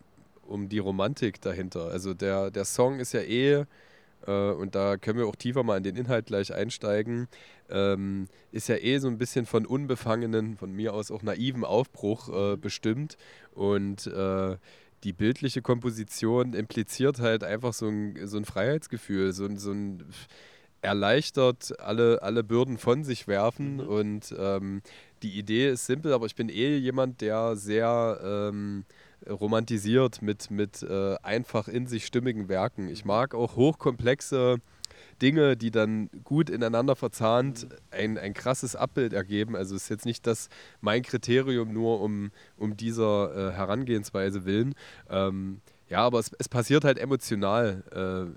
um die Romantik dahinter. Also der, der Song ist ja eh äh, und da können wir auch tiefer mal in den Inhalt gleich einsteigen, ähm, ist ja eh so ein bisschen von unbefangenen, von mir aus auch naiven Aufbruch äh, bestimmt. Und äh, die bildliche Komposition impliziert halt einfach so ein, so ein Freiheitsgefühl, so, so ein erleichtert alle, alle Bürden von sich werfen. Mhm. Und ähm, die Idee ist simpel, aber ich bin eh jemand, der sehr ähm, romantisiert mit, mit äh, einfach in sich stimmigen Werken. Ich mag auch hochkomplexe Dinge, die dann gut ineinander verzahnt ein, ein krasses Abbild ergeben. Also ist jetzt nicht das mein Kriterium nur um, um dieser äh, Herangehensweise willen. Ähm, ja, aber es, es passiert halt emotional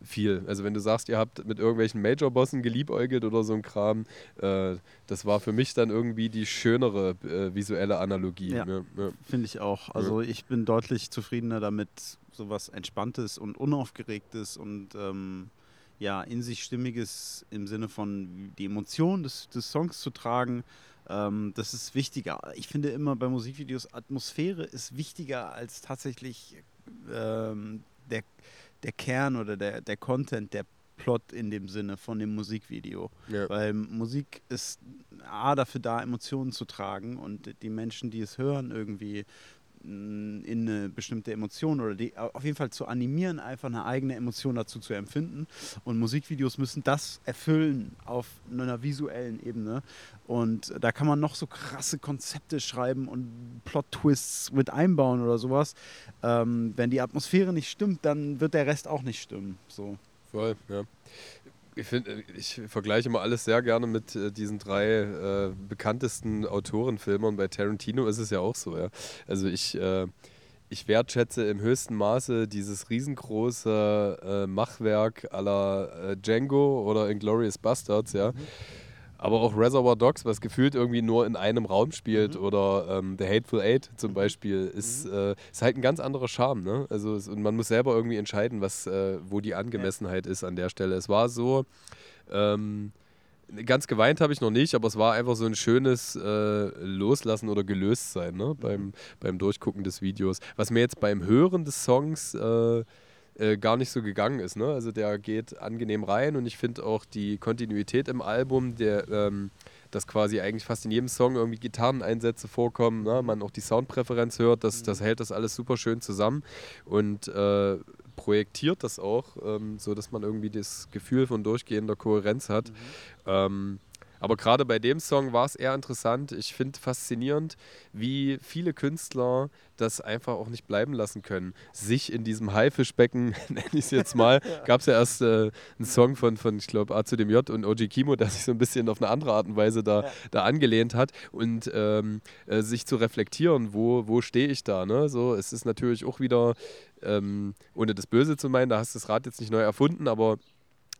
äh, viel. Also wenn du sagst, ihr habt mit irgendwelchen Major-Bossen geliebäugelt oder so ein Kram, äh, das war für mich dann irgendwie die schönere äh, visuelle Analogie. Ja, ja, ja. Finde ich auch. Also ich bin deutlich zufriedener damit, sowas Entspanntes und Unaufgeregtes und ähm, ja, in sich Stimmiges im Sinne von die Emotion des, des Songs zu tragen. Ähm, das ist wichtiger. Ich finde immer bei Musikvideos, Atmosphäre ist wichtiger als tatsächlich ähm, der, der Kern oder der, der Content, der Plot in dem Sinne von dem Musikvideo. Ja. Weil Musik ist A, dafür da, Emotionen zu tragen und die Menschen, die es hören, irgendwie in eine bestimmte Emotion oder die, auf jeden Fall zu animieren, einfach eine eigene Emotion dazu zu empfinden. Und Musikvideos müssen das erfüllen auf einer visuellen Ebene. Und da kann man noch so krasse Konzepte schreiben und Plot-Twists mit einbauen oder sowas. Ähm, wenn die Atmosphäre nicht stimmt, dann wird der Rest auch nicht stimmen. So. Voll, ja ich, find, ich vergleiche immer alles sehr gerne mit äh, diesen drei äh, bekanntesten Autorenfilmern. Bei Tarantino ist es ja auch so. Ja. Also ich, äh, ich wertschätze im höchsten Maße dieses riesengroße äh, Machwerk aller äh, Django oder Inglourious Bastards. Ja. Mhm aber auch Reservoir Dogs, was gefühlt irgendwie nur in einem Raum spielt, mhm. oder ähm, The Hateful Eight zum mhm. Beispiel, ist, mhm. äh, ist halt ein ganz anderer Charme. Ne? Also es, und man muss selber irgendwie entscheiden, was, äh, wo die Angemessenheit ja. ist an der Stelle. Es war so, ähm, ganz geweint habe ich noch nicht, aber es war einfach so ein schönes äh, Loslassen oder Gelöstsein ne? beim, mhm. beim Durchgucken des Videos. Was mir jetzt beim Hören des Songs äh, äh, gar nicht so gegangen ist. Ne? Also der geht angenehm rein und ich finde auch die Kontinuität im Album, der, ähm, dass quasi eigentlich fast in jedem Song irgendwie Gitarreneinsätze vorkommen, ne? man auch die Soundpräferenz hört, das, das hält das alles super schön zusammen und äh, projektiert das auch, ähm, so dass man irgendwie das Gefühl von durchgehender Kohärenz hat. Mhm. Ähm, aber gerade bei dem Song war es eher interessant. Ich finde faszinierend, wie viele Künstler das einfach auch nicht bleiben lassen können. Sich in diesem Haifischbecken, nenne ich es jetzt mal, ja. gab es ja erst äh, einen Song von, von ich glaube, A zu dem J und OG Kimo, der sich so ein bisschen auf eine andere Art und Weise da, ja. da angelehnt hat und ähm, äh, sich zu reflektieren, wo, wo stehe ich da. Ne? So, es ist natürlich auch wieder, ähm, ohne das Böse zu meinen, da hast du das Rad jetzt nicht neu erfunden, aber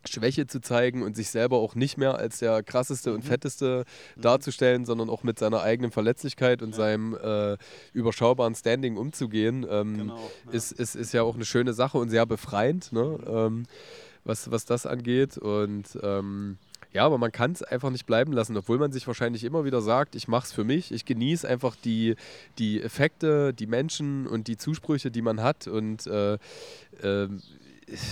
Schwäche zu zeigen und sich selber auch nicht mehr als der krasseste und mhm. fetteste mhm. darzustellen, sondern auch mit seiner eigenen Verletzlichkeit und ja. seinem äh, überschaubaren Standing umzugehen, ähm, genau, ja. ist, ist, ist ja auch eine schöne Sache und sehr befreiend, ne? Mhm. Ähm, was, was das angeht. Und ähm, ja, aber man kann es einfach nicht bleiben lassen, obwohl man sich wahrscheinlich immer wieder sagt, ich mache es für mich, ich genieße einfach die, die Effekte, die Menschen und die Zusprüche, die man hat und äh, äh,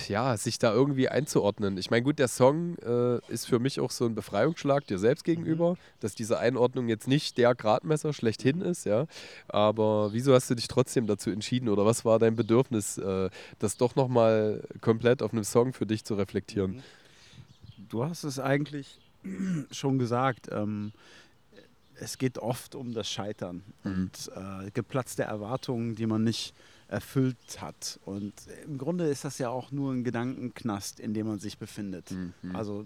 ja, sich da irgendwie einzuordnen. Ich meine, gut, der Song äh, ist für mich auch so ein Befreiungsschlag dir selbst gegenüber, mhm. dass diese Einordnung jetzt nicht der Gradmesser schlechthin ist, ja. Aber wieso hast du dich trotzdem dazu entschieden oder was war dein Bedürfnis, äh, das doch nochmal komplett auf einem Song für dich zu reflektieren? Mhm. Du hast es eigentlich schon gesagt. Ähm, es geht oft um das Scheitern mhm. und äh, geplatzte Erwartungen, die man nicht erfüllt hat. Und im Grunde ist das ja auch nur ein Gedankenknast, in dem man sich befindet. Mhm. Also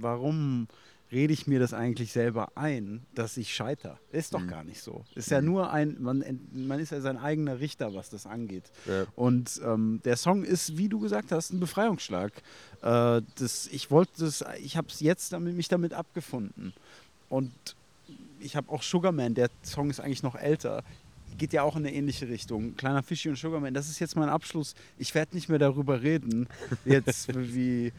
warum rede ich mir das eigentlich selber ein, dass ich scheiter. Ist doch mhm. gar nicht so. Ist ja mhm. nur ein, man, man ist ja sein eigener Richter, was das angeht. Ja. Und ähm, der Song ist, wie du gesagt hast, ein Befreiungsschlag. Äh, das, ich wollte das, ich habe es jetzt damit, mich damit abgefunden. Und ich habe auch Sugarman, der Song ist eigentlich noch älter geht ja auch in eine ähnliche Richtung. Kleiner Fischi und Sugarman, das ist jetzt mein Abschluss. Ich werde nicht mehr darüber reden, jetzt wie,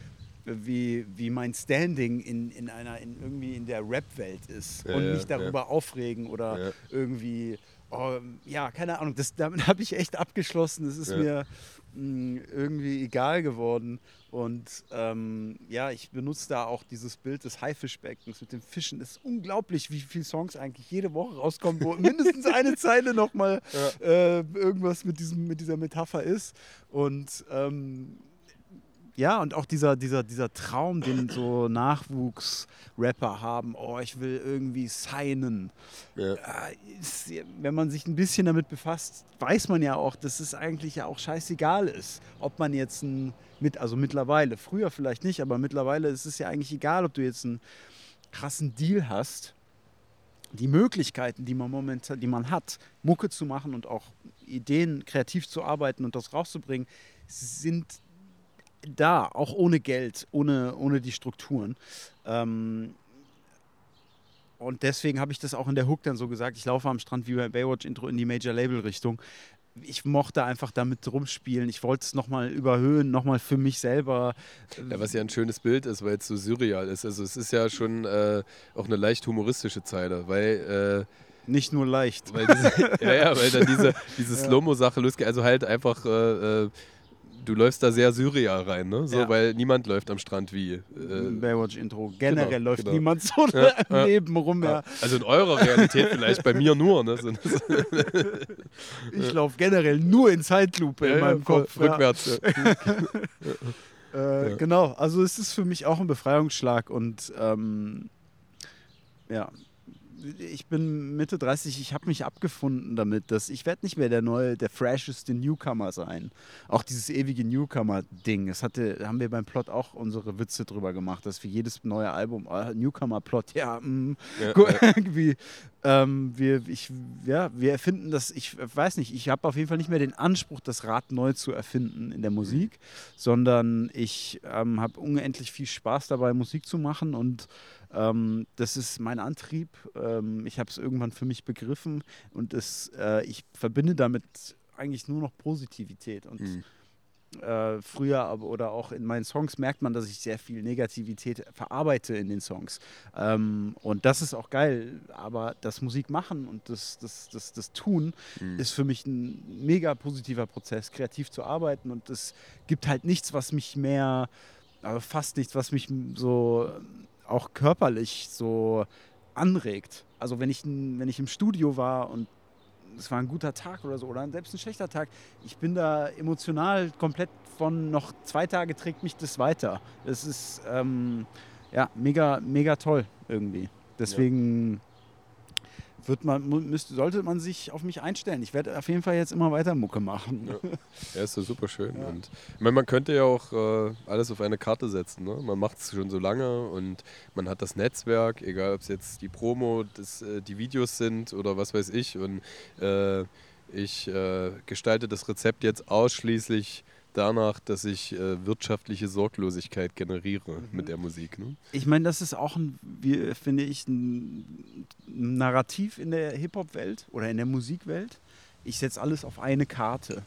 wie, wie mein Standing in, in einer, in irgendwie in der Rap-Welt ist ja, und mich darüber ja. aufregen oder ja. irgendwie, oh, ja, keine Ahnung, das, damit habe ich echt abgeschlossen. Das ist mir mh, mm, irgendwie egal geworden. Und ähm, ja, ich benutze da auch dieses Bild des Haifischbeckens mit den Fischen. Es ist unglaublich, wie viele Songs eigentlich jede Woche rauskommen, wo mindestens eine Zeile nochmal ja. äh, irgendwas mit, diesem, mit dieser Metapher ist. Und ähm, ja, und auch dieser, dieser, dieser Traum, den so Nachwuchsrapper haben, oh, ich will irgendwie signen. Ja. Ist, wenn man sich ein bisschen damit befasst, weiß man ja auch, dass es eigentlich ja auch scheißegal ist, ob man jetzt ein, mit, also mittlerweile, früher vielleicht nicht, aber mittlerweile ist es ja eigentlich egal, ob du jetzt einen krassen Deal hast. Die Möglichkeiten, die man momentan, die man hat, Mucke zu machen und auch Ideen kreativ zu arbeiten und das rauszubringen, sind da, auch ohne Geld, ohne, ohne die Strukturen. Ähm, und deswegen habe ich das auch in der Hook dann so gesagt. Ich laufe am Strand wie bei Baywatch Intro in die Major Label Richtung. Ich mochte einfach damit rumspielen. Ich wollte es nochmal überhöhen, nochmal für mich selber. Ja, was ja ein schönes Bild ist, weil es so surreal ist. Also es ist ja schon äh, auch eine leicht humoristische Zeile, weil äh, nicht nur leicht. Weil diese, ja, ja, weil dann diese, diese ja. Slow-Mo-Sache losgeht. Also halt einfach äh, äh du läufst da sehr Syria rein, ne? So, ja. weil niemand läuft am Strand wie. Äh, Baywatch-Intro. Generell genau, läuft genau. niemand so ja, neben rum. Ja. Also in eurer Realität vielleicht, bei mir nur. Ne? ich laufe generell nur in Zeitlupe in meinem Kopf. Rückwärts. äh, genau, also es ist für mich auch ein Befreiungsschlag und ähm, ja, ich bin Mitte 30, ich habe mich abgefunden damit, dass ich werde nicht mehr der neue, der fresheste Newcomer sein. Auch dieses ewige Newcomer-Ding, das hatte, haben wir beim Plot auch unsere Witze drüber gemacht, dass für jedes neue Album, oh, Newcomer-Plot, ja, mh, ja, irgendwie, ähm, wir, ich, ja, wir erfinden das, ich weiß nicht, ich habe auf jeden Fall nicht mehr den Anspruch, das Rad neu zu erfinden in der Musik, sondern ich ähm, habe unendlich viel Spaß dabei, Musik zu machen und ähm, das ist mein Antrieb. Ähm, ich habe es irgendwann für mich begriffen und es, äh, ich verbinde damit eigentlich nur noch Positivität. Und mhm. äh, früher aber, oder auch in meinen Songs merkt man, dass ich sehr viel Negativität verarbeite in den Songs. Ähm, und das ist auch geil. Aber das Musik machen und das, das, das, das Tun mhm. ist für mich ein mega positiver Prozess, kreativ zu arbeiten. Und es gibt halt nichts, was mich mehr, aber fast nichts, was mich so auch körperlich so anregt. Also wenn ich, wenn ich im Studio war und es war ein guter Tag oder so oder selbst ein schlechter Tag, ich bin da emotional komplett von noch zwei Tage trägt mich das weiter. Das ist ähm, ja mega, mega toll irgendwie. Deswegen wird man, müsste, sollte man sich auf mich einstellen. Ich werde auf jeden Fall jetzt immer weiter Mucke machen. Ja, ja ist ja super schön. Ja. Und ich meine, man könnte ja auch äh, alles auf eine Karte setzen. Ne? Man macht es schon so lange und man hat das Netzwerk, egal ob es jetzt die Promo, das, äh, die Videos sind oder was weiß ich. Und äh, ich äh, gestalte das Rezept jetzt ausschließlich danach, dass ich äh, wirtschaftliche Sorglosigkeit generiere mhm. mit der Musik. Ne? Ich meine, das ist auch, ein, wie, finde ich, ein Narrativ in der Hip-Hop-Welt oder in der Musikwelt. Ich setze alles auf eine Karte.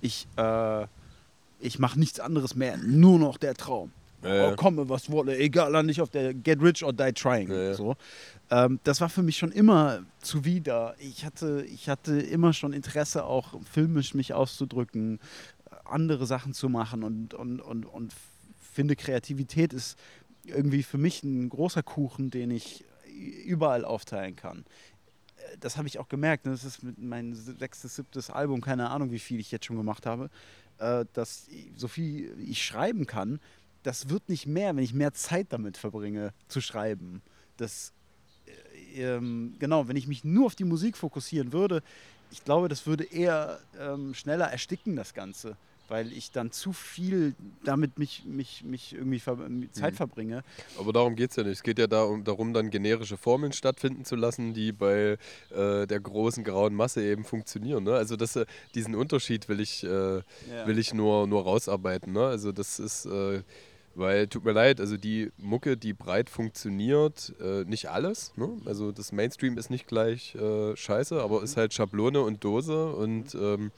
Ich, äh, ich mache nichts anderes mehr, nur noch der Traum. Ja, oh, komme, was wolle, egal, nicht auf der Get Rich or Die Trying. Ja, so. Ähm, das war für mich schon immer zuwider. Ich hatte, ich hatte immer schon Interesse, auch filmisch mich auszudrücken, andere Sachen zu machen und, und, und, und finde, Kreativität ist irgendwie für mich ein großer Kuchen, den ich überall aufteilen kann. Das habe ich auch gemerkt. Ne? Das ist mein sechstes, siebtes Album, keine Ahnung, wie viel ich jetzt schon gemacht habe, äh, dass so viel ich schreiben kann, das wird nicht mehr, wenn ich mehr Zeit damit verbringe, zu schreiben. Das, äh, ähm, genau, wenn ich mich nur auf die Musik fokussieren würde, ich glaube, das würde eher ähm, schneller ersticken, das Ganze weil ich dann zu viel damit mich, mich, mich irgendwie ver Zeit mhm. verbringe. Aber darum geht es ja nicht. Es geht ja darum, darum, dann generische Formeln stattfinden zu lassen, die bei äh, der großen grauen Masse eben funktionieren. Ne? Also das, äh, diesen Unterschied will ich, äh, ja. will ich nur, nur rausarbeiten. Ne? Also das ist äh, weil, tut mir leid, also die Mucke, die breit funktioniert, äh, nicht alles. Ne? Also das Mainstream ist nicht gleich äh, scheiße, aber ist halt Schablone und Dose und ähm,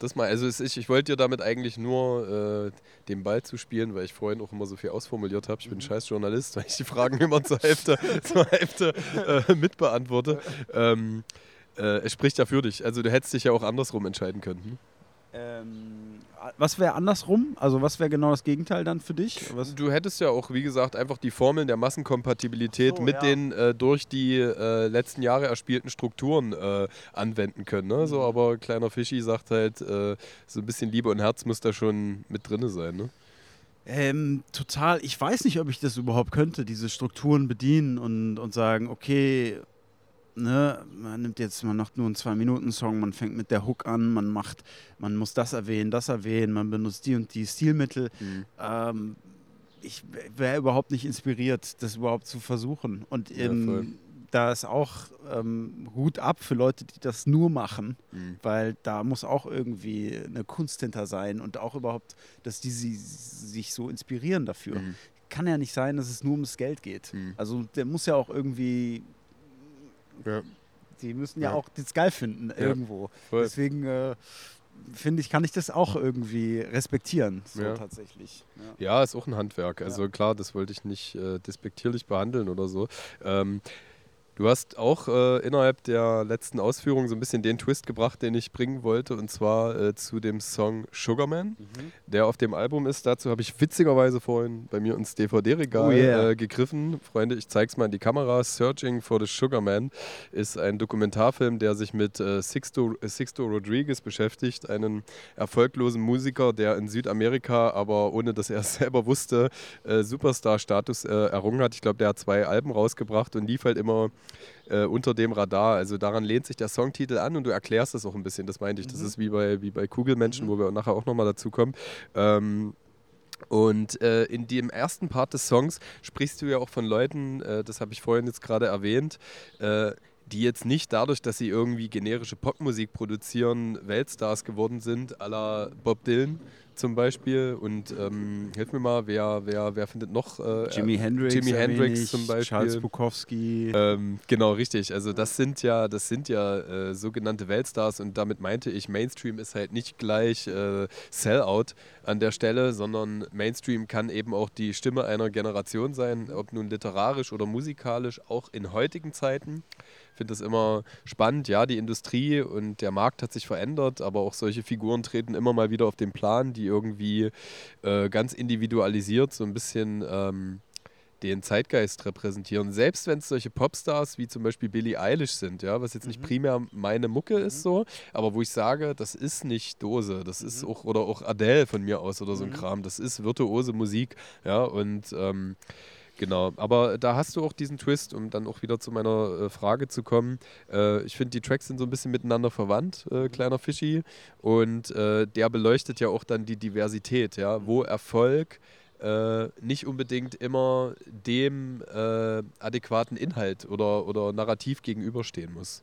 das mal, also ist, ich, ich wollte dir damit eigentlich nur äh, den Ball zu spielen, weil ich vorhin auch immer so viel ausformuliert habe. Ich bin mhm. scheiß Journalist, weil ich die Fragen immer zur Hälfte, zur Hälfte äh, mitbeantworte. Ähm, äh, es spricht ja für dich. Also du hättest dich ja auch andersrum entscheiden können. Hm? Ähm, was wäre andersrum? Also was wäre genau das Gegenteil dann für dich? Was? Du hättest ja auch, wie gesagt, einfach die Formeln der Massenkompatibilität so, mit ja. den äh, durch die äh, letzten Jahre erspielten Strukturen äh, anwenden können. Ne? So, mhm. aber kleiner Fischi sagt halt, äh, so ein bisschen Liebe und Herz muss da schon mit drin sein. Ne? Ähm, total. Ich weiß nicht, ob ich das überhaupt könnte, diese Strukturen bedienen und, und sagen, okay, ne, man nimmt jetzt, man macht nur einen Zwei-Minuten-Song, man fängt mit der Hook an, man macht, man muss das erwähnen, das erwähnen, man benutzt die und die Stilmittel. Mhm. Ähm, ich wäre überhaupt nicht inspiriert, das überhaupt zu versuchen. Und ähm, da ist auch ähm, Hut ab für Leute, die das nur machen, mhm. weil da muss auch irgendwie eine Kunst hinter sein und auch überhaupt, dass die sie, sich so inspirieren dafür. Mhm. Kann ja nicht sein, dass es nur ums Geld geht. Mhm. Also der muss ja auch irgendwie ja. Die müssen ja, ja, auch das geil finden irgendwo. Voll. Deswegen äh, finde ich, kann ich das auch irgendwie respektieren, so ja. tatsächlich. Ja. ja. ist auch ein Handwerk. Also klar, das wollte ich nicht äh, despektierlich behandeln oder so. Ähm, Du hast auch äh, innerhalb der letzten Ausführungen so ein bisschen den Twist gebracht, den ich bringen wollte, und zwar äh, zu dem Song Sugarman, mhm. der auf dem Album ist. Dazu habe ich witzigerweise vorhin bei mir ins DVD-Regal oh yeah. äh, gegriffen. Freunde, ich zeige es mal in die Kamera. Searching for the Sugarman ist ein Dokumentarfilm, der sich mit äh, Sixto, Sixto Rodriguez beschäftigt, einen erfolglosen Musiker, der in Südamerika, aber ohne dass er es selber wusste, äh, Superstar-Status äh, errungen hat. Ich glaube, der hat zwei Alben rausgebracht und lief halt immer äh, unter dem Radar. Also daran lehnt sich der Songtitel an und du erklärst das auch ein bisschen, das meinte ich. Das mhm. ist wie bei, wie bei Kugelmenschen, mhm. wo wir nachher auch nochmal dazu kommen. Ähm, und äh, in dem ersten Part des Songs sprichst du ja auch von Leuten, äh, das habe ich vorhin jetzt gerade erwähnt, äh, die jetzt nicht dadurch, dass sie irgendwie generische Popmusik produzieren, Weltstars geworden sind, à la Bob Dylan, zum Beispiel. Und ähm, hilf mir mal, wer, wer, wer findet noch? Äh, Jimi Hendrix, Jimi Hendrix zum Beispiel. Charles Bukowski. Ähm, genau, richtig. Also das sind ja, das sind ja äh, sogenannte Weltstars und damit meinte ich, Mainstream ist halt nicht gleich äh, Sellout an der Stelle, sondern Mainstream kann eben auch die Stimme einer Generation sein, ob nun literarisch oder musikalisch, auch in heutigen Zeiten finde das immer spannend. Ja, die Industrie und der Markt hat sich verändert, aber auch solche Figuren treten immer mal wieder auf den Plan, die irgendwie äh, ganz individualisiert so ein bisschen ähm, den Zeitgeist repräsentieren. Selbst wenn es solche Popstars wie zum Beispiel Billie Eilish sind, ja, was jetzt nicht mhm. primär meine Mucke mhm. ist so, aber wo ich sage, das ist nicht Dose, das mhm. ist auch, oder auch Adele von mir aus oder so ein mhm. Kram, das ist virtuose Musik, ja, und ähm, Genau, aber da hast du auch diesen Twist, um dann auch wieder zu meiner äh, Frage zu kommen. Äh, ich finde, die Tracks sind so ein bisschen miteinander verwandt, äh, mhm. kleiner Fischi. Und äh, der beleuchtet ja auch dann die Diversität, ja, wo Erfolg äh, nicht unbedingt immer dem äh, adäquaten Inhalt oder, oder Narrativ gegenüberstehen muss.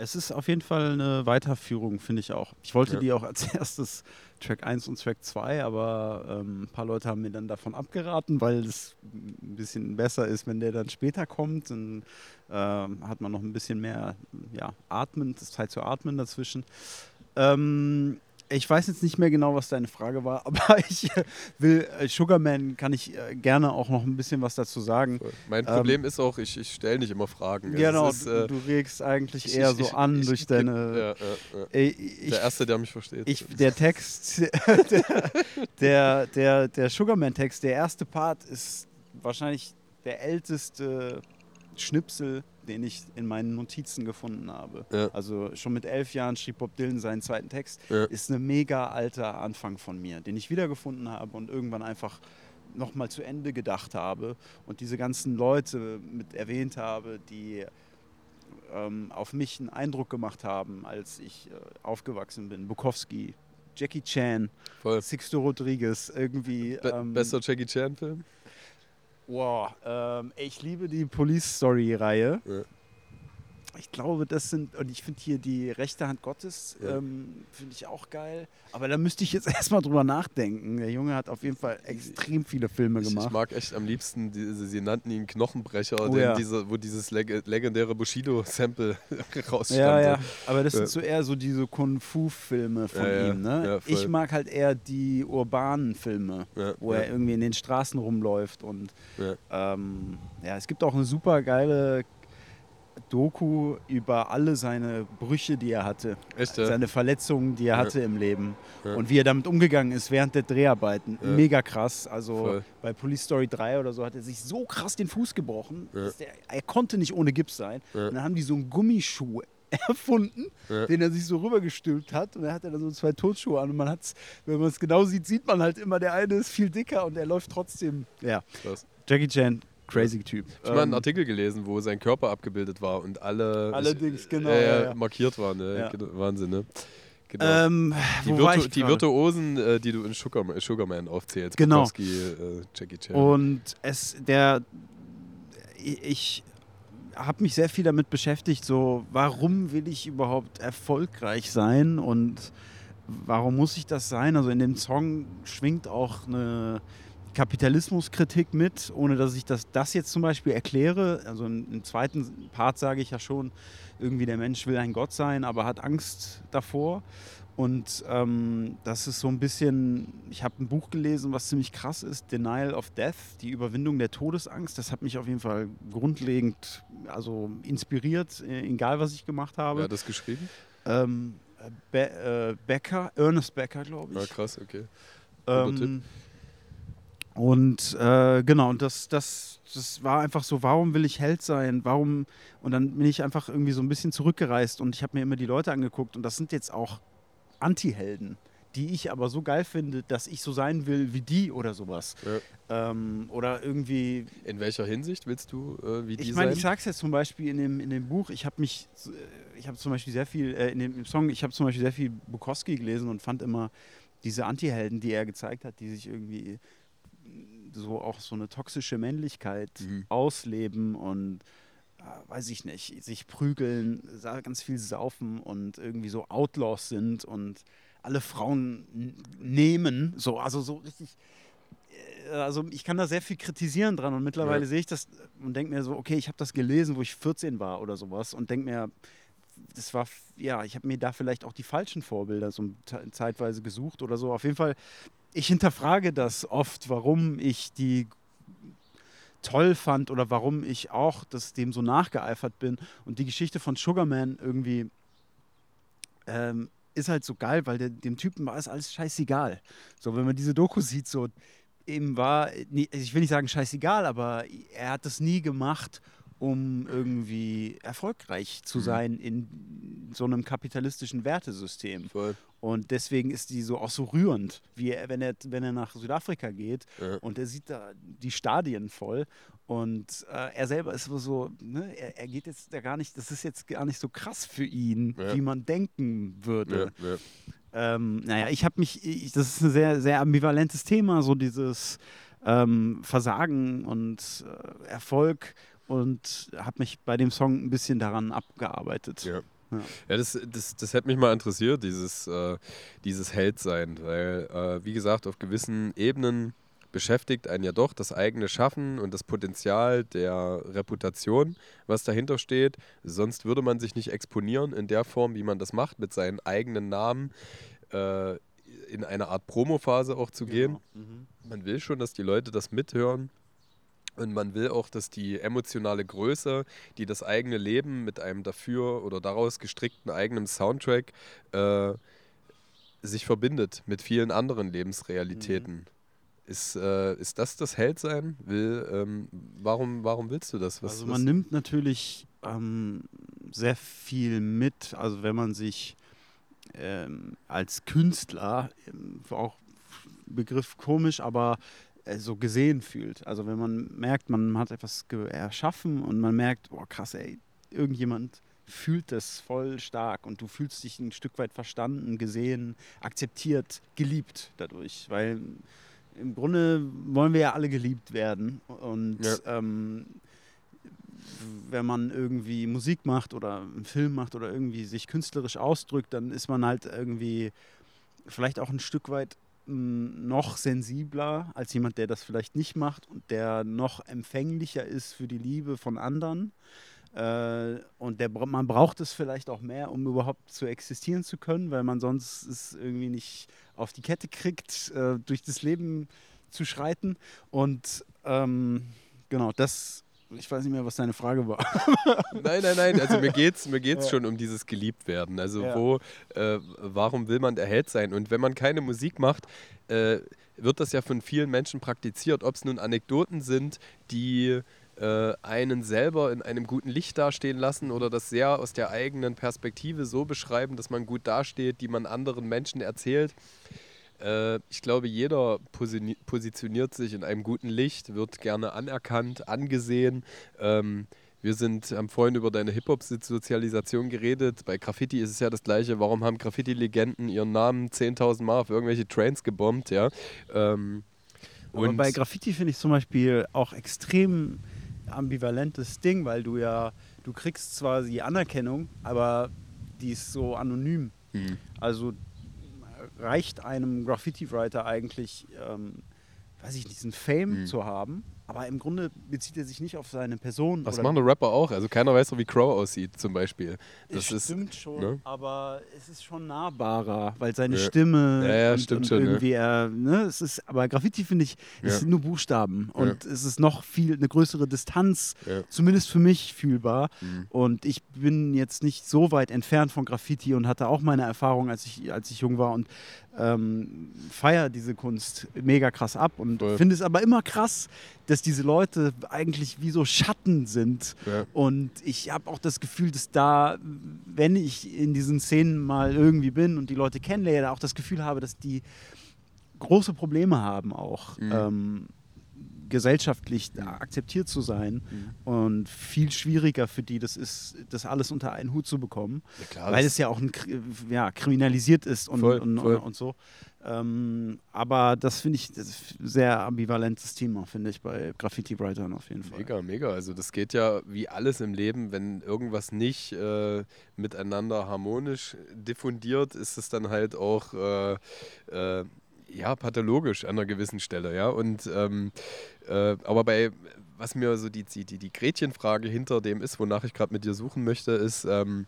Es ist auf jeden Fall eine Weiterführung, finde ich auch. Ich wollte ja. die auch als erstes Track 1 und Track 2, aber ähm, ein paar Leute haben mir dann davon abgeraten, weil es ein bisschen besser ist, wenn der dann später kommt. Dann ähm, hat man noch ein bisschen mehr ja, Atmen, Zeit zu atmen dazwischen. Ähm, ich weiß jetzt nicht mehr genau, was deine Frage war, aber ich äh, will, äh, Sugarman kann ich äh, gerne auch noch ein bisschen was dazu sagen. Mein Problem ähm, ist auch, ich, ich stelle nicht immer Fragen. Genau, ist, äh, du regst eigentlich ich, eher ich, so an durch deine. Ja, ja, ja. der Erste, der mich versteht. der Text, der, der, der, der Sugarman-Text, der erste Part ist wahrscheinlich der älteste Schnipsel den ich in meinen Notizen gefunden habe. Ja. Also schon mit elf Jahren schrieb Bob Dylan seinen zweiten Text. Ja. Ist eine mega alter Anfang von mir, den ich wiedergefunden habe und irgendwann einfach nochmal zu Ende gedacht habe und diese ganzen Leute mit erwähnt habe, die ähm, auf mich einen Eindruck gemacht haben, als ich äh, aufgewachsen bin. Bukowski, Jackie Chan, Voll. Sixto Rodriguez, irgendwie. Be ähm, bester Jackie Chan-Film? Wow, ähm, ich liebe die Police Story-Reihe. Ja. Ich glaube, das sind, und ich finde hier die rechte Hand Gottes, Ja. ähm, finde ich auch geil. Aber da müsste ich jetzt erstmal drüber nachdenken. Der Junge hat auf jeden Fall extrem viele Filme Ich, ich gemacht. mag echt am liebsten, diese, sie nannten ihn Knochenbrecher, Oh ja. diese, wo dieses leg legendäre Bushido-Sample rausstand. ja, ja, aber das sind so eher so diese Kung-Fu-Filme von ihm. Ne? Ich mag halt eher die urbanen Filme, wo er irgendwie in den Straßen rumläuft. Und ähm, ja, es gibt auch eine super geile Doku über alle seine Brüche, die er hatte. Echt, ja? Seine Verletzungen, die er Ja. hatte im Leben. Ja. Und wie er damit umgegangen ist während der Dreharbeiten. Mega krass. Also Voll. bei Police Story 3 oder so hat er sich so krass den Fuß gebrochen. Der, er konnte nicht ohne Gips sein. Und dann haben die so einen Gummischuh erfunden, Ja. den er sich so rübergestülpt hat. Und er hat dann so zwei Totschuhe an. Und man hat's, wenn man es genau sieht, sieht man halt immer, der eine ist viel dicker und er läuft trotzdem. Ja. Krass. Jackie Chan, crazy Typ. Ich habe mal einen Ähm, Artikel gelesen, wo sein Körper abgebildet war und alle Allerdings, ich, genau, äh, ja, ja. markiert waren. Ne? Ja. Genau, Wahnsinn, ne? Genau. ähm, die, Virtu ich die? Virtuosen, äh, die du in Sugarman, Sugarman aufzählst. Genau. Bukowski, äh, Jackie Chan. Und es, der, ich habe mich sehr viel damit beschäftigt, so, warum will ich überhaupt erfolgreich sein und warum muss ich das sein? Also in dem Song schwingt auch eine Kapitalismuskritik mit, ohne dass ich das, das jetzt zum Beispiel erkläre. Also im, im zweiten Part sage ich ja schon, irgendwie der Mensch will ein Gott sein, aber hat Angst davor. Und ähm, das ist so ein bisschen, ich habe ein Buch gelesen, was ziemlich krass ist, Denial of Death, die Überwindung der Todesangst. Das hat mich auf jeden Fall grundlegend also inspiriert, äh, egal was ich gemacht habe. Wer hat das geschrieben? Ähm, Be äh, Becker, Ernest Becker, glaube Ja, ich. krass, okay. Ähm, und äh, genau, und das, das, das war einfach so, warum will ich Held sein? Warum? Und dann bin ich einfach irgendwie so ein bisschen zurückgereist und ich habe mir immer die Leute angeguckt und das sind jetzt auch Anti-Helden, die ich aber so geil finde, dass ich so sein will wie die oder sowas. Ähm, oder irgendwie In welcher Hinsicht willst du äh, wie die ich meine, sein? ich sag's jetzt zum Beispiel in dem, in dem Buch, ich habe mich, äh, ich habe zum Beispiel sehr viel, äh, in dem Song, ich habe zum Beispiel sehr viel Bukowski gelesen und fand immer diese Antihelden, die er gezeigt hat, die sich irgendwie so auch so eine toxische Männlichkeit Mhm. ausleben und äh, weiß ich nicht, sich prügeln, ganz viel saufen und irgendwie so Outlaws sind und alle Frauen nehmen, so, also so richtig äh, also ich kann da sehr viel kritisieren dran und mittlerweile Ja. sehe ich das und denke mir so, okay, ich habe das gelesen, wo ich 14 war oder sowas und denke mir, das war, ja, ich habe mir da vielleicht auch die falschen Vorbilder so zeitweise gesucht oder so. Auf jeden Fall, ich hinterfrage das oft, warum ich die toll fand oder warum ich auch das dem so nachgeeifert bin. Und die Geschichte von Sugarman irgendwie ähm, ist halt so geil, weil der, dem Typen war es alles scheißegal. So, wenn man diese Doku sieht, so ihm war, also ich will nicht sagen scheißegal, aber er hat das nie gemacht, um irgendwie erfolgreich zu Mhm. sein in so einem kapitalistischen Wertesystem. Voll. Und deswegen ist die so auch so rührend, wie er, wenn er, wenn er nach Südafrika geht Ja. und er sieht da die Stadien voll. Und äh, er selber ist so, ne, er, er geht jetzt da gar nicht, das ist jetzt gar nicht so krass für ihn, Ja. wie man denken würde. Ja, ja. Ähm, naja, ich habe mich, ich, das ist ein sehr, sehr ambivalentes Thema, so dieses ähm, Versagen und äh, Erfolg und habe mich bei dem Song ein bisschen daran abgearbeitet. Ja. Ja. Ja, das, das, das hätte mich mal interessiert, dieses, äh, dieses Heldsein, weil, äh, wie gesagt, auf gewissen Ebenen beschäftigt einen ja doch das eigene Schaffen und das Potenzial der Reputation, was dahinter steht. Sonst würde man sich nicht exponieren in der Form, wie man das macht, mit seinen eigenen Namen äh, in eine Art Promophase auch zu gehen. Genau. Mhm. Man will schon, dass die Leute das mithören. Und man will auch, dass die emotionale Größe, die das eigene Leben mit einem dafür oder daraus gestrickten eigenen Soundtrack äh, sich verbindet mit vielen anderen Lebensrealitäten. Ist, äh, ist das das Heldsein? Will, ähm, warum, warum willst du das? Was, also was- man nimmt natürlich ähm, sehr viel mit, also wenn man sich ähm, als Künstler, ähm, auch Begriff komisch, aber so gesehen fühlt. Also wenn man merkt, man hat etwas erschaffen und man merkt, oh krass, ey, irgendjemand fühlt das voll stark und du fühlst dich ein Stück weit verstanden, gesehen, akzeptiert, geliebt dadurch, weil im Grunde wollen wir ja alle geliebt werden und ja. ähm, wenn man irgendwie Musik macht oder einen Film macht oder irgendwie sich künstlerisch ausdrückt, dann ist man halt irgendwie vielleicht auch ein Stück weit noch sensibler als jemand, der das vielleicht nicht macht und der noch empfänglicher ist für die Liebe von anderen. Äh, und der, man braucht es vielleicht auch mehr, um überhaupt zu existieren zu können, weil man sonst es irgendwie nicht auf die Kette kriegt, äh, durch das Leben zu schreiten. Und ähm, genau, das ich weiß nicht mehr, was deine Frage war. nein, nein, nein. Also mir geht es mir geht's ja. schon um dieses Geliebtwerden. Also ja. wo, äh, warum will man der Held sein? Und wenn man keine Musik macht, äh, wird das ja von vielen Menschen praktiziert. Ob es nun Anekdoten sind, die äh, einen selber in einem guten Licht dastehen lassen oder das sehr aus der eigenen Perspektive so beschreiben, dass man gut dasteht, die man anderen Menschen erzählt. Äh, ich glaube, jeder positioniert sich in einem guten Licht, wird gerne anerkannt, angesehen. Ähm, wir sind, haben vorhin über deine Hip-Hop-Sozialisation geredet. Bei Graffiti ist es ja das Gleiche. Warum haben Graffiti-Legenden ihren Namen 10.000 Mal auf irgendwelche Trains gebombt? Ja? Ähm, und bei Graffiti finde ich zum Beispiel auch extrem ambivalentes Ding, weil du ja, du kriegst zwar die Anerkennung, aber die ist so anonym. Mhm. Also reicht einem Graffiti-Writer eigentlich, ähm, weiß ich nicht, diesen Fame mhm. zu haben, aber im Grunde bezieht er sich nicht auf seine Person. Das machen Rapper auch. Also keiner weiß so, wie Crow aussieht, zum Beispiel. Das stimmt ist, schon, ne? aber es ist schon nahbarer, weil seine ja. Stimme ja, ja, und, stimmt und schon, irgendwie er, ne, es ist, aber Graffiti finde ich, es sind nur Buchstaben und es ist noch viel eine größere Distanz, zumindest für mich fühlbar. Mhm. Und ich bin jetzt nicht so weit entfernt von Graffiti und hatte auch meine Erfahrung, als ich als ich jung war und ähm, feiere diese Kunst mega krass ab und finde es aber immer krass, dass diese Leute eigentlich wie so Schatten sind. Ja. Und ich habe auch das Gefühl, dass da, wenn ich in diesen Szenen mal irgendwie bin und die Leute kennenlerne, auch das Gefühl habe, dass die große Probleme haben auch. Mhm. Ähm, gesellschaftlich akzeptiert zu sein mhm. und viel schwieriger für die das ist, das alles unter einen Hut zu bekommen, ja, klar, weil es ja auch ein, ja, kriminalisiert ist und, voll, und, voll. und, so. Ähm, aber das finde ich das sehr ambivalentes Thema, finde ich, bei Graffiti-Writern auf jeden Fall. Mega, mega. Also das geht ja wie alles im Leben, wenn irgendwas nicht äh, miteinander harmonisch diffundiert, ist es dann halt auch äh, äh, ja, pathologisch an einer gewissen Stelle, ja. Und ähm, äh, aber bei was mir so die, die, die Gretchenfrage hinter dem ist, wonach ich gerade mit dir suchen möchte, ist, ähm,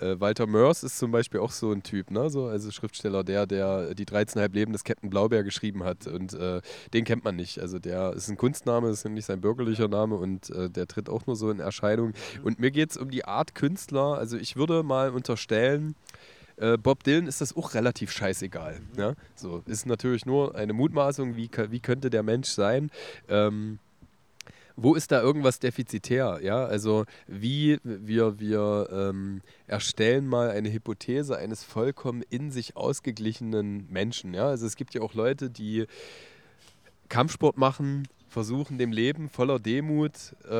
äh, Walter Mörs ist zum Beispiel auch so ein Typ, ne? so, also Schriftsteller, der, der die 13,5 Leben des Captain Blaubeer geschrieben hat. Und äh, den kennt man nicht. Also der ist ein Kunstname, ist nicht sein bürgerlicher Name und äh, der tritt auch nur so in Erscheinung. Mhm. Und mir geht es um die Art Künstler. Also ich würde mal unterstellen, äh, Bob Dylan ist das auch relativ scheißegal. Mhm. Ja? So, ist natürlich nur eine Mutmaßung, wie, wie könnte der Mensch sein. Ähm, wo ist da irgendwas defizitär? Ja, also wie wir, wir ähm, erstellen mal eine Hypothese eines vollkommen in sich ausgeglichenen Menschen. Ja, also es gibt ja auch Leute, die Kampfsport machen, versuchen dem Leben voller Demut äh,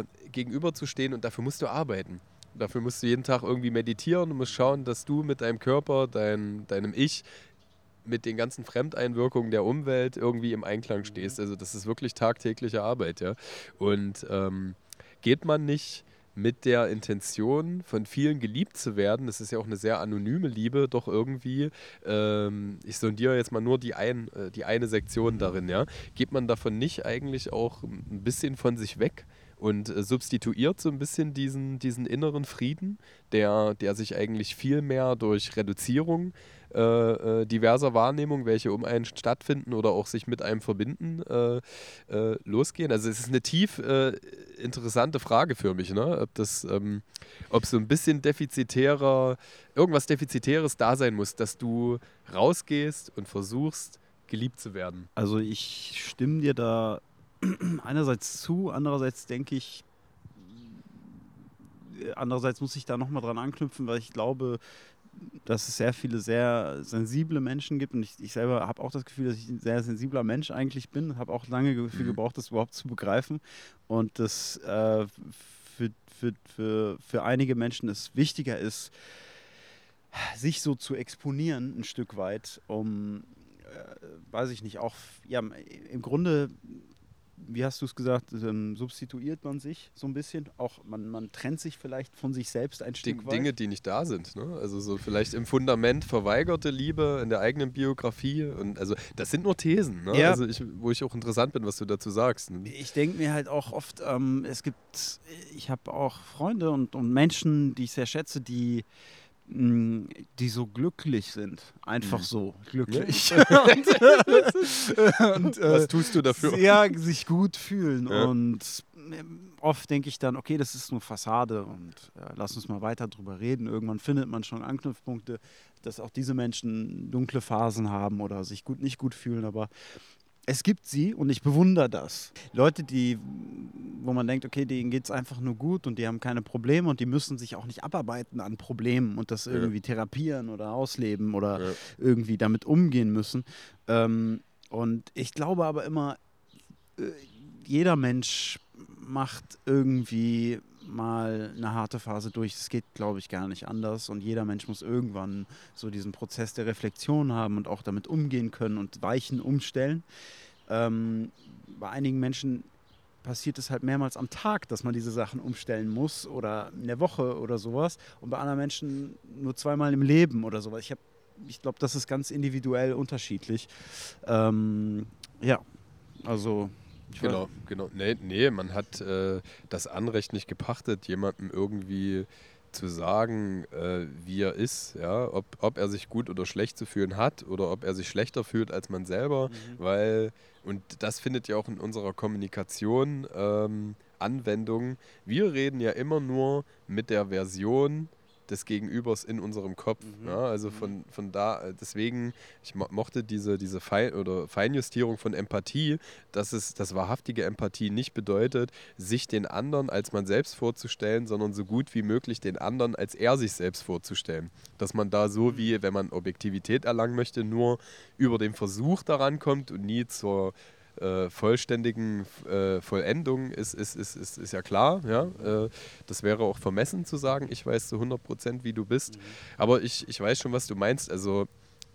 äh, gegenüberzustehen und dafür musst du arbeiten. Dafür musst du jeden Tag irgendwie meditieren und musst schauen, dass du mit deinem Körper, dein, deinem Ich, mit den ganzen Fremdeinwirkungen der Umwelt irgendwie im Einklang stehst. Also das ist wirklich tagtägliche Arbeit, ja. Und ähm, geht man nicht mit der Intention, von vielen geliebt zu werden, das ist ja auch eine sehr anonyme Liebe, doch irgendwie, ähm, ich sondiere jetzt mal nur die, ein, äh, die eine Sektion darin, ja, geht man davon nicht eigentlich auch ein bisschen von sich weg? Und äh, substituiert so ein bisschen diesen, diesen inneren Frieden, der, der sich eigentlich viel mehr durch Reduzierung äh, äh, diverser Wahrnehmungen, welche um einen stattfinden oder auch sich mit einem verbinden, äh, äh losgehen. Also es ist eine tief interessante Frage für mich, ne? ob das, ähm, ob so ein bisschen defizitärer, irgendwas Defizitäres da sein muss, dass du rausgehst und versuchst, geliebt zu werden. Also ich stimme dir da einerseits zu, andererseits denke ich, andererseits muss ich da nochmal dran anknüpfen, weil ich glaube, dass es sehr viele sehr sensible Menschen gibt und ich, ich selber habe auch das Gefühl, dass ich ein sehr sensibler Mensch eigentlich bin, habe auch lange dafür mhm. gebraucht, das überhaupt zu begreifen und das äh, für, für, für, für einige Menschen es wichtiger ist, sich so zu exponieren ein Stück weit, um, äh, weiß ich nicht, auch, ja, im Grunde wie hast du es gesagt, ähm, substituiert man sich so ein bisschen. Auch man, man trennt sich vielleicht von sich selbst ein Stück weit. Dinge, die nicht da sind. Ne? Also so vielleicht im Fundament verweigerte Liebe in der eigenen Biografie. Und also das sind nur Thesen. Ne? Ja. Also ich, wo ich auch interessant bin, was du dazu sagst. Ne? Ich denke mir halt auch oft, ähm, es gibt, ich habe auch Freunde und, und Menschen, die ich sehr schätze, die die so glücklich sind. Einfach mhm. so glücklich. Ja. und, und, äh, Was tust du dafür? Ja, sich gut fühlen. Ja. Und ähm, oft denke ich dann, okay, das ist nur Fassade und äh, lass uns mal weiter drüber reden. Irgendwann findet man schon Anknüpfpunkte, dass auch diese Menschen dunkle Phasen haben oder sich gut nicht gut fühlen. Aber es gibt sie und ich bewundere das. Leute, die, wo man denkt, okay, denen geht es einfach nur gut und die haben keine Probleme und die müssen sich auch nicht abarbeiten an Problemen und das irgendwie ja. therapieren oder ausleben oder ja. irgendwie damit umgehen müssen. Ähm, und ich glaube aber immer, äh, jeder Mensch macht irgendwie mal eine harte Phase durch. Es geht, glaube ich, gar nicht anders. Und jeder Mensch muss irgendwann so diesen Prozess der Reflexion haben und auch damit umgehen können und Weichen umstellen. Ähm, bei einigen Menschen passiert es halt mehrmals am Tag, dass man diese Sachen umstellen muss oder in der Woche oder sowas. Und bei anderen Menschen nur zweimal im Leben oder sowas. Ich, ich glaube, das ist ganz individuell unterschiedlich. Ähm, ja, also ich genau, genau. Nee, nee, man hat äh, das Anrecht nicht gepachtet, jemandem irgendwie zu sagen, äh, wie er ist, ja, ob, ob er sich gut oder schlecht zu fühlen hat oder ob er sich schlechter fühlt als man selber, mhm. weil, und das findet ja auch in unserer Kommunikation ähm, Anwendung, wir reden ja immer nur mit der Version, des Gegenübers in unserem Kopf. Mhm. Ja, also mhm. von, von da, äh, deswegen, ich mochte diese, diese Fein oder Feinjustierung von Empathie, dass es das wahrhaftige Empathie nicht bedeutet, sich den anderen als man selbst vorzustellen, sondern so gut wie möglich den anderen als er sich selbst vorzustellen. Dass man da so wie, wenn man Objektivität erlangen möchte, nur über den Versuch daran kommt und nie zur äh, vollständigen äh, Vollendung ist, ist, ist, ist, ist ja klar. Ja? Äh, das wäre auch vermessen zu sagen, ich weiß zu 100 Prozent, wie du bist. Mhm. Aber ich, ich weiß schon, was du meinst. Also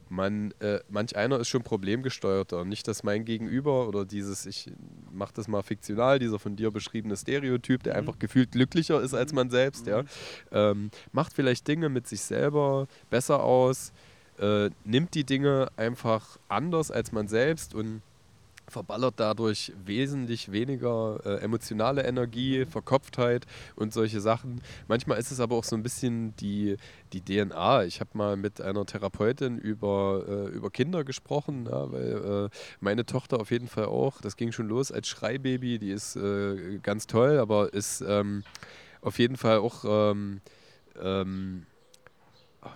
man, äh, manch einer ist schon problemgesteuerter. Nicht, dass mein Gegenüber oder dieses, ich mache das mal fiktional, dieser von dir beschriebene Stereotyp, der mhm. einfach gefühlt glücklicher ist als man selbst, mhm. ja, ähm, macht vielleicht Dinge mit sich selber besser aus, äh, nimmt die Dinge einfach anders als man selbst und verballert dadurch wesentlich weniger äh, emotionale Energie, Verkopftheit und solche Sachen. Manchmal ist es aber auch so ein bisschen die, die DNA. Ich habe mal mit einer Therapeutin über, äh, über Kinder gesprochen, ja, weil äh, meine Tochter auf jeden Fall auch, das ging schon los als Schreibaby, die ist äh, ganz toll, aber ist ähm, auf jeden Fall auch... Ähm, ähm,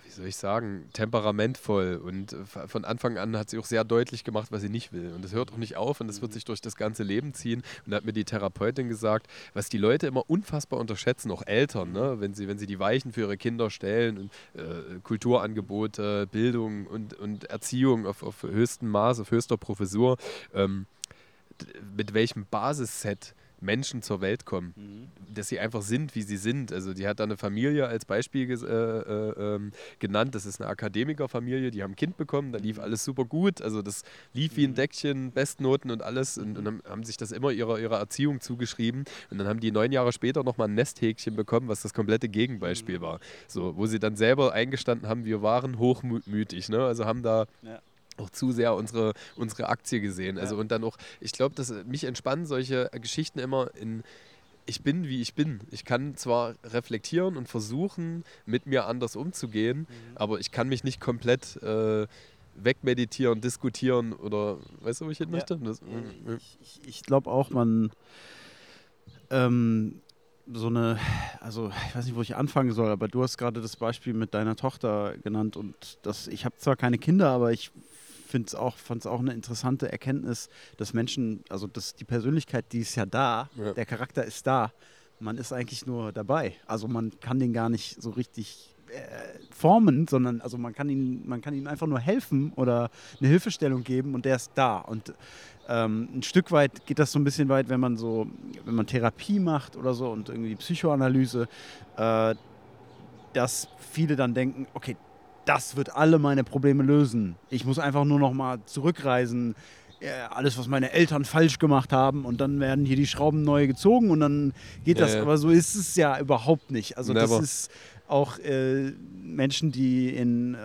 wie soll ich sagen, temperamentvoll und äh, von Anfang an hat sie auch sehr deutlich gemacht, was sie nicht will. Und das hört auch nicht auf und das wird mhm. sich durch das ganze Leben ziehen. Und da hat mir die Therapeutin gesagt, was die Leute immer unfassbar unterschätzen, auch Eltern, ne? wenn, sie, wenn sie die Weichen für ihre Kinder stellen und äh, Kulturangebote, Bildung und, und Erziehung auf, auf höchstem Maß, auf höchster Professur, ähm, mit welchem Basisset Menschen zur Welt kommen, mhm. dass sie einfach sind, wie sie sind. Also die hat da eine Familie als Beispiel äh, äh, ähm, genannt. Das ist eine Akademikerfamilie, die haben ein Kind bekommen, da lief mhm. alles super gut. Also das lief wie ein mhm. Deckchen, Bestnoten und alles und, und dann haben sich das immer ihrer, ihrer Erziehung zugeschrieben. Und dann haben die neun Jahre später nochmal ein Nesthäkchen bekommen, was das komplette Gegenbeispiel mhm. war. So, wo sie dann selber eingestanden haben, wir waren hochmütig. Ne? Also haben da ja auch zu sehr unsere, unsere Aktie gesehen. Also und dann auch, ich glaube, dass mich entspannen solche Geschichten immer in ich bin, wie ich bin. Ich kann zwar reflektieren und versuchen, mit mir anders umzugehen, mhm. aber ich kann mich nicht komplett äh, wegmeditieren, diskutieren oder weißt du, wo ich hin möchte? Das, äh, ich, ich, ich glaube auch, man ähm, so eine, also ich weiß nicht, wo ich anfangen soll, aber du hast gerade das Beispiel mit deiner Tochter genannt und das, ich habe zwar keine Kinder, aber ich finde es auch, fand es auch eine interessante Erkenntnis, dass Menschen, also dass die Persönlichkeit, die ist ja da, ja. der Charakter ist da, man ist eigentlich nur dabei. Also man kann den gar nicht so richtig formen, sondern also man kann ihn, man kann ihm einfach nur helfen oder eine Hilfestellung geben und der ist da. Und ähm, ein Stück weit geht das so ein bisschen weit, wenn man so, wenn man Therapie macht oder so und irgendwie Psychoanalyse, äh, dass viele dann denken, okay, das wird alle meine Probleme lösen. Ich muss einfach nur noch mal zurückreisen, alles, was meine Eltern falsch gemacht haben und dann werden hier die Schrauben neu gezogen und dann geht ja, das. Ja. Aber so ist es ja überhaupt nicht. Also Never. das ist auch äh, Menschen, die in, äh,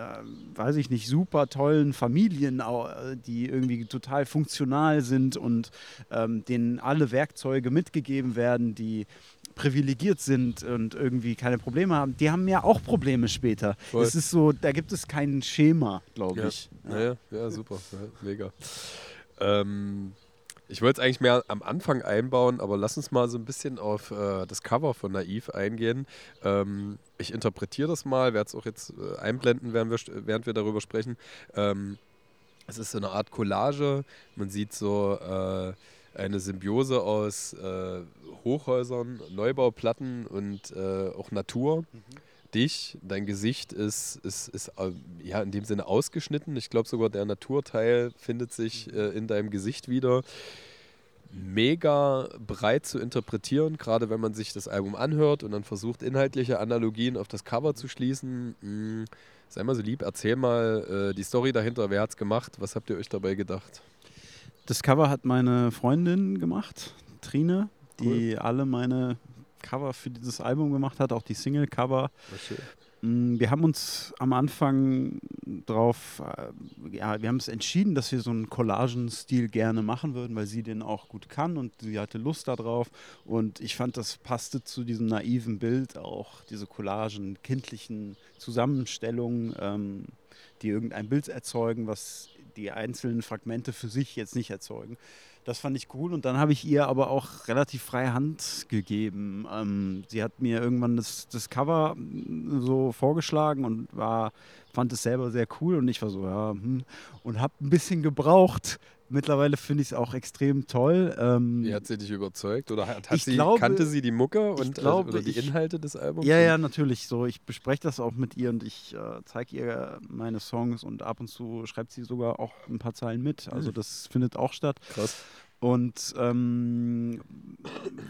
weiß ich nicht, super tollen Familien, äh, die irgendwie total funktional sind und ähm, denen alle Werkzeuge mitgegeben werden, die privilegiert sind und irgendwie keine Probleme haben, die haben ja auch Probleme später. Es ist so, da gibt es kein Schema, glaube ja. ich. Ja. Ja, ja, super, mega. Ähm, ich wollte es eigentlich mehr am Anfang einbauen, aber lass uns mal so ein bisschen auf äh, das Cover von Naiv eingehen. Ähm, ich interpretiere das mal, werde es auch jetzt äh, einblenden, während wir, während wir darüber sprechen. Ähm, es ist so eine Art Collage. Man sieht so äh, eine Symbiose aus äh, Hochhäusern, Neubauplatten und äh, auch Natur. Mhm dich, dein Gesicht ist, ist, ist äh, ja in dem Sinne ausgeschnitten. Ich glaube sogar der Naturteil findet sich äh, in deinem Gesicht wieder. Mega breit zu interpretieren, gerade wenn man sich das Album anhört und dann versucht, inhaltliche Analogien auf das Cover zu schließen. Hm, sei mal so lieb, erzähl mal äh, die Story dahinter. Wer hat es gemacht? Was habt ihr euch dabei gedacht? Das Cover hat meine Freundin gemacht, Trine, die cool. alle meine Cover für dieses Album gemacht hat, auch die Single-Cover. Mm, wir haben uns am Anfang drauf, äh, ja, wir haben es entschieden, dass wir so einen Collagen-Stil gerne machen würden, weil sie den auch gut kann und sie hatte Lust darauf. Und ich fand, das passte zu diesem naiven Bild auch, diese Collagen, kindlichen Zusammenstellungen, ähm, die irgendein Bild erzeugen, was die einzelnen Fragmente für sich jetzt nicht erzeugen. Das fand ich cool und dann habe ich ihr aber auch relativ freie Hand gegeben. Ähm, sie hat mir irgendwann das, das Cover so vorgeschlagen und war, fand es selber sehr cool und ich war so, ja, hm, und habe ein bisschen gebraucht, Mittlerweile finde ich es auch extrem toll. Ähm, Wie hat sie dich überzeugt? Oder hat, hat sie, glaube, kannte sie die Mucke und, glaube, oder die Inhalte des Albums? Ja, ja, natürlich. So, ich bespreche das auch mit ihr und ich äh, zeige ihr meine Songs und ab und zu schreibt sie sogar auch ein paar Zeilen mit. Also mhm. das findet auch statt. Krass. Und ähm,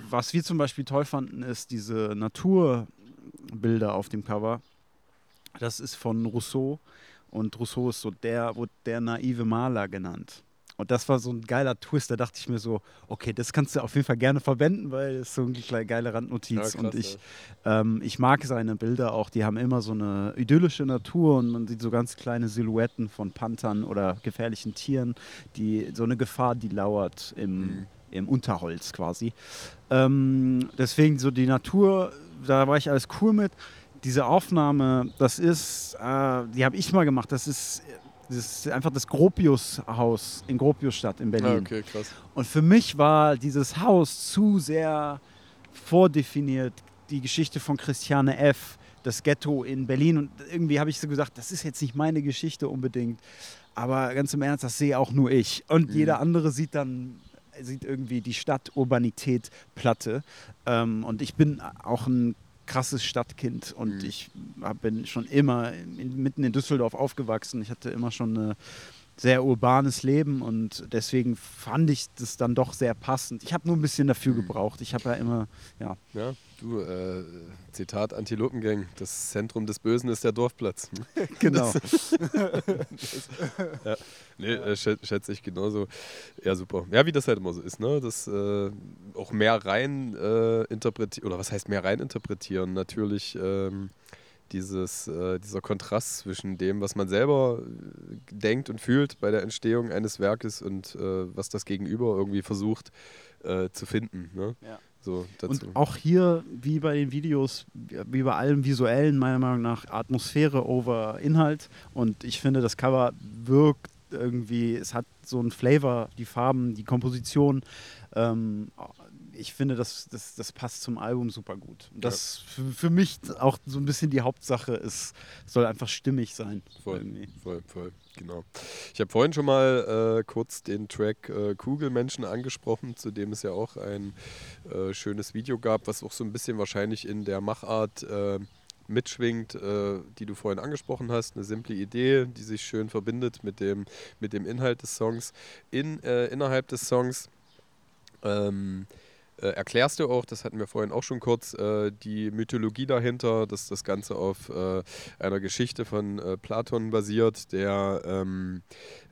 was wir zum Beispiel toll fanden, ist diese Naturbilder auf dem Cover. Das ist von Rousseau. Und Rousseau ist so der, wurde der naive Maler genannt. Und das war so ein geiler Twist. Da dachte ich mir so, okay, das kannst du auf jeden Fall gerne verwenden, weil es so eine geile Randnotiz. Ja, und ich, ähm, ich mag seine Bilder auch. Die haben immer so eine idyllische Natur und man sieht so ganz kleine Silhouetten von Panthern oder gefährlichen Tieren, die so eine Gefahr, die lauert im, mhm. im Unterholz quasi. Ähm, deswegen so die Natur, da war ich alles cool mit diese Aufnahme, das ist, äh, die habe ich mal gemacht. Das ist das ist einfach das Gropius-Haus in Gropiusstadt in Berlin. Ah, okay, krass. Und für mich war dieses Haus zu sehr vordefiniert. Die Geschichte von Christiane F., das Ghetto in Berlin. Und irgendwie habe ich so gesagt, das ist jetzt nicht meine Geschichte unbedingt. Aber ganz im Ernst, das sehe auch nur ich. Und mhm. jeder andere sieht dann sieht irgendwie die Stadt Urbanität Platte. Ähm, und ich bin auch ein krasses Stadtkind und mhm. ich bin schon immer in, mitten in Düsseldorf aufgewachsen. Ich hatte immer schon ein sehr urbanes Leben und deswegen fand ich das dann doch sehr passend. Ich habe nur ein bisschen dafür mhm. gebraucht. Ich habe ja immer, ja. Ja, Du, äh, Zitat Antilopengang, das Zentrum des Bösen ist der Dorfplatz. genau. das, ja, nee, äh, schätze ich genauso. Ja, super. Ja, wie das halt immer so ist, ne? Das äh, auch mehr rein äh, interpretieren, oder was heißt mehr rein interpretieren? Natürlich ähm, dieses, äh, dieser Kontrast zwischen dem, was man selber äh, denkt und fühlt bei der Entstehung eines Werkes und äh, was das Gegenüber irgendwie versucht zu finden. Ne? Ja. So und auch hier, wie bei den Videos, wie bei allem Visuellen, meiner Meinung nach Atmosphäre over Inhalt. Und ich finde, das Cover wirkt irgendwie, es hat so einen Flavor, die Farben, die Komposition. Ähm, ich finde, das, das, das passt zum Album super gut. Das ja. für, für mich auch so ein bisschen die Hauptsache ist, soll einfach stimmig sein. Voll, irgendwie. voll, voll. Genau. Ich habe vorhin schon mal äh, kurz den Track äh, Kugelmenschen angesprochen, zu dem es ja auch ein äh, schönes Video gab, was auch so ein bisschen wahrscheinlich in der Machart äh, mitschwingt, äh, die du vorhin angesprochen hast. Eine simple Idee, die sich schön verbindet mit dem, mit dem Inhalt des Songs. In, äh, innerhalb des Songs ähm, äh, erklärst du auch, das hatten wir vorhin auch schon kurz, äh, die Mythologie dahinter, dass das Ganze auf äh, einer Geschichte von äh, Platon basiert, der ähm,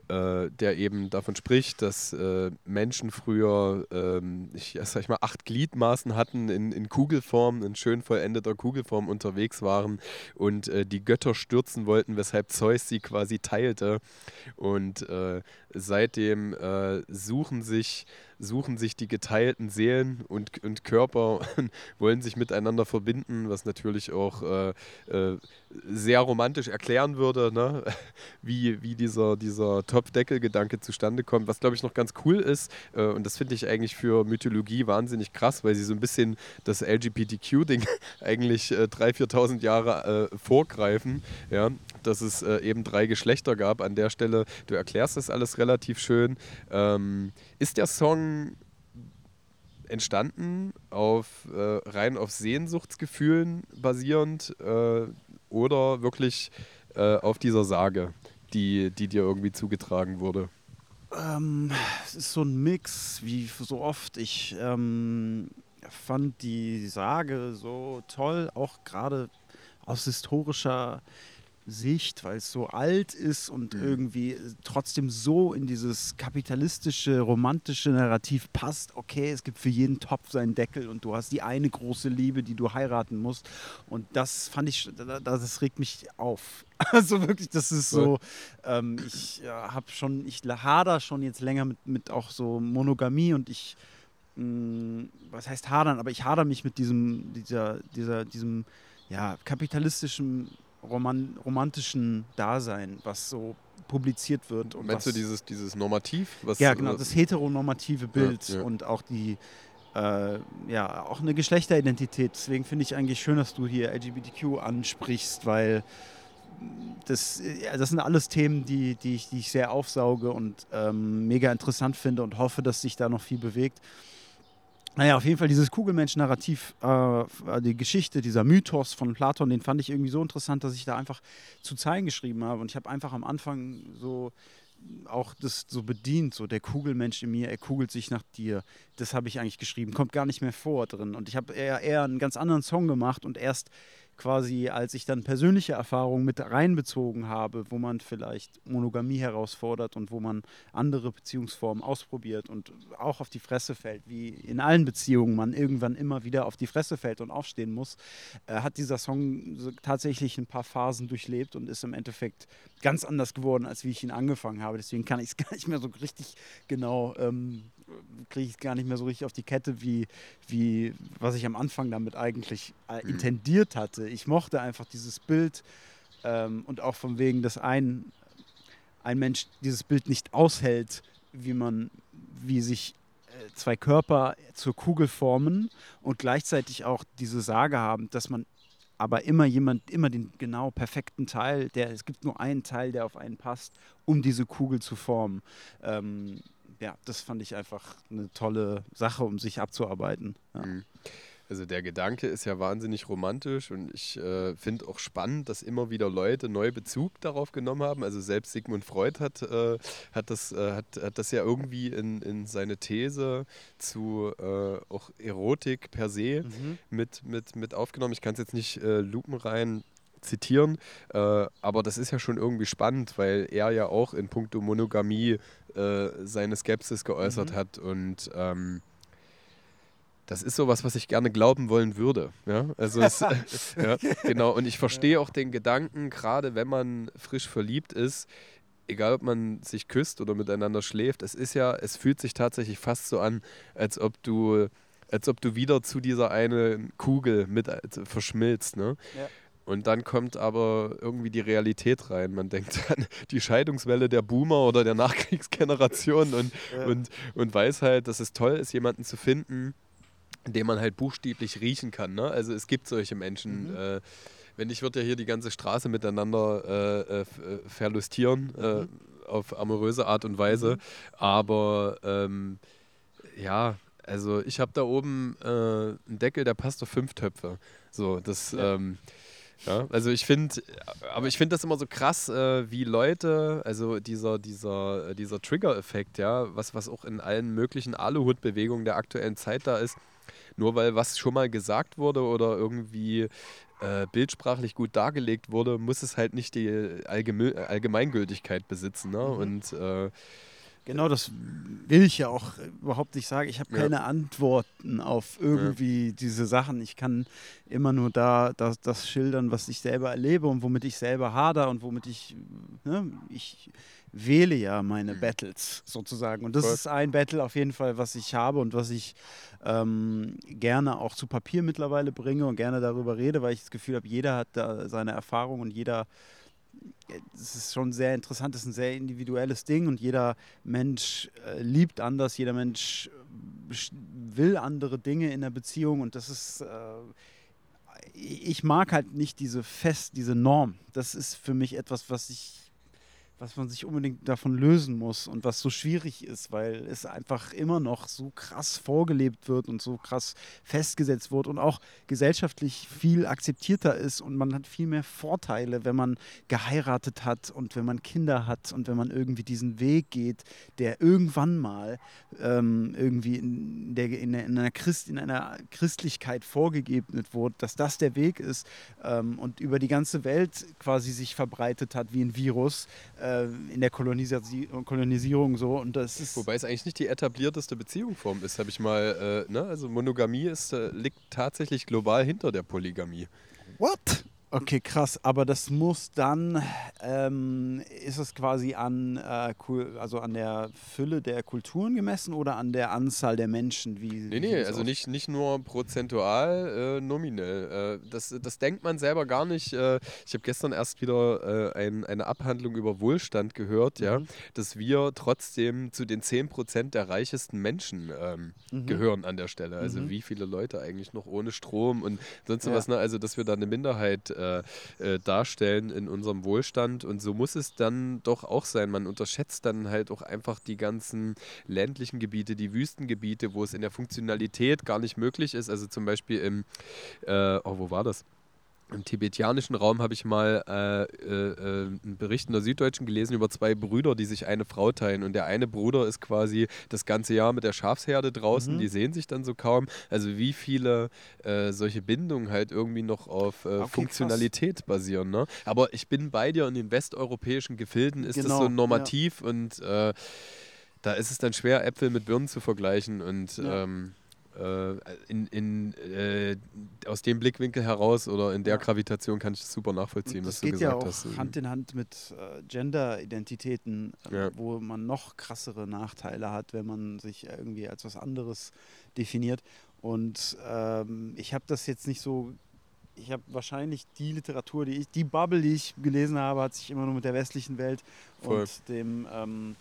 äh, der eben davon spricht, dass äh, Menschen früher, ähm, ich sag ich mal, acht Gliedmaßen hatten in, in Kugelform, in schön vollendeter Kugelform unterwegs waren und die Götter stürzen wollten, weshalb Zeus sie quasi teilte. Und seitdem äh, suchen sich suchen sich die geteilten Seelen und, und Körper wollen sich miteinander verbinden, was natürlich auch äh, äh, sehr romantisch erklären würde, ne? wie, wie dieser, dieser Topfdeckel-Gedanke zustande kommt. Was, glaube ich, noch ganz cool ist, äh, und das finde ich eigentlich für Mythologie wahnsinnig krass, weil sie so ein bisschen das LGBTQ-Ding eigentlich äh, 3.000, 4.000 Jahre äh, vorgreifen, ja? dass es äh, eben drei Geschlechter gab. An der Stelle, du erklärst das alles relativ schön. Ähm, ist der Song entstanden auf äh, rein auf Sehnsuchtsgefühlen basierend äh, oder wirklich äh, auf dieser Sage, die, die dir irgendwie zugetragen wurde? Ähm, es ist so ein Mix, wie so oft. Ich ähm, fand die Sage so toll, auch gerade aus historischer Sicht, weil es so alt ist und mhm. irgendwie trotzdem so in dieses kapitalistische, romantische Narrativ passt. Okay, es gibt für jeden Topf seinen Deckel und du hast die eine große Liebe, die du heiraten musst. Und das fand ich, das regt mich auf. Also wirklich, das ist so, ähm, ich äh, habe schon, ich hader schon jetzt länger mit, mit auch so Monogamie und ich, mh, mm, was heißt hadern, aber ich hader mich mit diesem, dieser, dieser, diesem, ja, kapitalistischen roman romantischen Dasein, was so publiziert wird. Und Meinst du dieses, dieses Normativ? Was, ja, genau, das heteronormative Bild ja, ja. und auch die, äh, ja, auch eine Geschlechteridentität. Deswegen finde ich eigentlich schön, dass du hier LGBTQ ansprichst, weil das, das sind alles Themen, die, die, ich, die ich sehr aufsauge und ähm, mega interessant finde und hoffe, dass sich da noch viel bewegt. Naja, auf jeden Fall dieses Kugelmensch-Narrativ, äh, die Geschichte, dieser Mythos von Platon, den fand ich irgendwie so interessant, dass ich da einfach zu Zeilen geschrieben habe. Und ich habe einfach am Anfang so auch das so bedient, so der Kugelmensch in mir, er kugelt sich nach dir. Das habe ich eigentlich geschrieben, kommt gar nicht mehr vor drin. Und ich habe eher, eher einen ganz anderen Song gemacht und erst quasi, als ich dann persönliche Erfahrungen mit reinbezogen habe, wo man vielleicht Monogamie herausfordert und wo man andere Beziehungsformen ausprobiert und auch auf die Fresse fällt, wie in allen Beziehungen man irgendwann immer wieder auf die Fresse fällt und aufstehen muss, äh, hat dieser Song so tatsächlich ein paar Phasen durchlebt und ist im Endeffekt ganz anders geworden, als wie ich ihn angefangen habe. Deswegen kann ich es gar nicht mehr so richtig genau ähm, kriege ich gar nicht mehr so richtig auf die Kette, wie, wie was ich am Anfang damit eigentlich äh, mhm. intendiert hatte. Ich mochte einfach dieses Bild ähm, und auch von wegen, dass ein, ein Mensch dieses Bild nicht aushält, wie man, wie sich äh, zwei Körper zur Kugel formen und gleichzeitig auch diese Sage haben, dass man aber immer jemand, immer den genau perfekten Teil, der, es gibt nur einen Teil, der auf einen passt, um diese Kugel zu formen. Ähm, ja, das fand ich einfach eine tolle Sache, um sich abzuarbeiten. Ja. Mhm. Also der Gedanke ist ja wahnsinnig romantisch und ich äh, finde auch spannend, dass immer wieder Leute neu Bezug darauf genommen haben. Also selbst Sigmund Freud hat, äh, hat, das, äh, hat, hat das ja irgendwie in, in seine These zu äh, auch Erotik per se mhm. mit, mit, mit aufgenommen. Ich kann es jetzt nicht äh, lupenrein zitieren, äh, aber das ist ja schon irgendwie spannend, weil er ja auch in puncto Monogamie äh, seine Skepsis geäußert mhm. hat und ähm, das ist sowas, was ich gerne glauben wollen würde. Ja? Also es, ja, genau. Und ich verstehe auch den Gedanken, gerade wenn man frisch verliebt ist, egal ob man sich küsst oder miteinander schläft, es ist ja, es fühlt sich tatsächlich fast so an, als ob du, als ob du wieder zu dieser einen Kugel mit äh, verschmilzt. Ne? Ja. Und dann kommt aber irgendwie die Realität rein. Man denkt an die Scheidungswelle der Boomer oder der Nachkriegsgeneration und, ja. und, und weiß halt, dass es toll ist, jemanden zu finden, den man halt buchstäblich riechen kann. Ne? Also es gibt solche Menschen. Mhm. Äh, wenn nicht, wird ja hier die ganze Straße miteinander äh, äh, äh verlustieren, äh, mhm. auf amoröse Art und Weise. Mhm. Aber ähm, ja, also ich habe da oben äh, einen Deckel, der passt auf fünf Töpfe. So, das. Ja. Ähm, Ja, also ich finde, aber ich finde das immer so krass, äh, wie Leute, also dieser, dieser, äh, dieser Trigger-Effekt, ja, was, was auch in allen möglichen Aluhut-Bewegungen der aktuellen Zeit da ist, nur weil was schon mal gesagt wurde oder irgendwie äh, bildsprachlich gut dargelegt wurde, muss es halt nicht die Allgeme Allgemeingültigkeit besitzen. Ne? Mhm. Und äh, Genau, das will ich ja auch überhaupt nicht sagen. Ich habe keine ja. Antworten auf irgendwie ja. diese Sachen. Ich kann immer nur da das, das, schildern, was ich selber erlebe und womit ich selber hader und womit ich, ne, ich wähle ja meine mhm. Battles sozusagen. Und das Voll. ist ein Battle auf jeden Fall, was ich habe und was ich ähm, gerne auch zu Papier mittlerweile bringe und gerne darüber rede, weil ich das Gefühl habe, jeder hat da seine Erfahrung und jeder es ist schon sehr interessant, es ist ein sehr individuelles Ding und jeder Mensch äh, liebt anders, jeder Mensch äh, will andere Dinge in der Beziehung und das ist, äh, ich mag halt nicht diese Fest, diese Norm. Das ist für mich etwas, was ich was man sich unbedingt davon lösen muss und was so schwierig ist, weil es einfach immer noch so krass vorgelebt wird und so krass festgesetzt wird und auch gesellschaftlich viel akzeptierter ist und man hat viel mehr Vorteile, wenn man geheiratet hat und wenn man Kinder hat und wenn man irgendwie diesen Weg geht, der irgendwann mal ähm, irgendwie in, der, in, in, einer Christ, in einer Christlichkeit vorgegeben wurde, dass das der Weg ist ähm, und über die ganze Welt quasi sich verbreitet hat wie ein Virus. Äh, äh, in der Kolonisi Kolonisierung so. Und das ist Wobei es eigentlich nicht die etablierteste Beziehungsform ist, habe ich mal, äh, ne? Also Monogamie ist, äh, liegt tatsächlich global hinter der Polygamie. What? Okay, krass. Aber das muss dann, ähm, ist es quasi an, äh, also an der Fülle der Kulturen gemessen oder an der Anzahl der Menschen? Wie, nee, nee, also nicht, nicht nur prozentual, äh, nominell. Äh, das, das denkt man selber gar nicht. Äh, ich habe gestern erst wieder äh, ein, eine Abhandlung über Wohlstand gehört, mhm. ja, dass wir trotzdem zu den 10% der reichesten Menschen ähm, mhm. gehören an der Stelle. Also mhm. wie viele Leute eigentlich noch ohne Strom und sonst ja. was. Ne? Also dass wir da eine Minderheit äh, äh, darstellen in unserem Wohlstand. Und so muss es dann doch auch sein. Man unterschätzt dann halt auch einfach die ganzen ländlichen Gebiete, die Wüstengebiete, wo es in der Funktionalität gar nicht möglich ist. Also zum Beispiel im, äh, oh, wo war das? Im tibetianischen Raum habe ich mal äh, äh, einen Bericht in der Süddeutschen gelesen über zwei Brüder, die sich eine Frau teilen. Und der eine Bruder ist quasi das ganze Jahr mit der Schafsherde draußen, mhm. die sehen sich dann so kaum. Also wie viele äh, solche Bindungen halt irgendwie noch auf äh, okay, Funktionalität krass. basieren. Ne? Aber ich bin bei dir, in den westeuropäischen Gefilden ist genau, das so normativ ja. und äh, da ist es dann schwer, Äpfel mit Birnen zu vergleichen. Und ja. ähm, äh, in, in, äh, aus dem Blickwinkel heraus oder in der. Gravitation kann ich das super nachvollziehen, was du gesagt ja auch hast. Hand in Hand mit äh, Gender-Identitäten, äh, ja. wo man noch krassere Nachteile hat, wenn man sich irgendwie als was anderes definiert. Und ähm, ich habe das jetzt nicht so ich habe wahrscheinlich die Literatur, die ich, die Bubble, die ich gelesen habe, hat sich immer nur mit der westlichen Welt Voll. und dem ähm,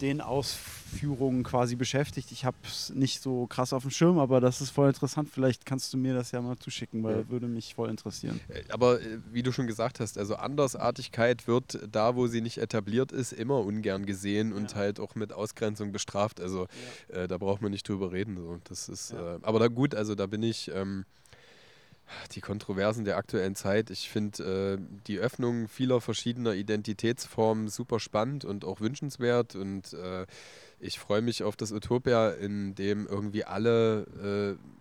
den Ausführungen quasi beschäftigt. Ich habe es nicht so krass auf dem Schirm, aber das ist voll interessant. Vielleicht kannst du mir das ja mal zuschicken, weil ja. würde mich voll interessieren. Äh, aber äh, wie du schon gesagt hast, also Andersartigkeit wird da, wo sie nicht etabliert ist, immer ungern gesehen und ja. halt auch mit Ausgrenzung bestraft. Also ja. äh, da braucht man nicht drüber reden. So. Das ist, äh, aber da gut, also da bin ich. Ähm, die Kontroversen der aktuellen Zeit. Ich finde äh, die Öffnung vieler verschiedener Identitätsformen super spannend und auch wünschenswert. Und äh, ich freue mich auf das Utopia, in dem irgendwie alle äh,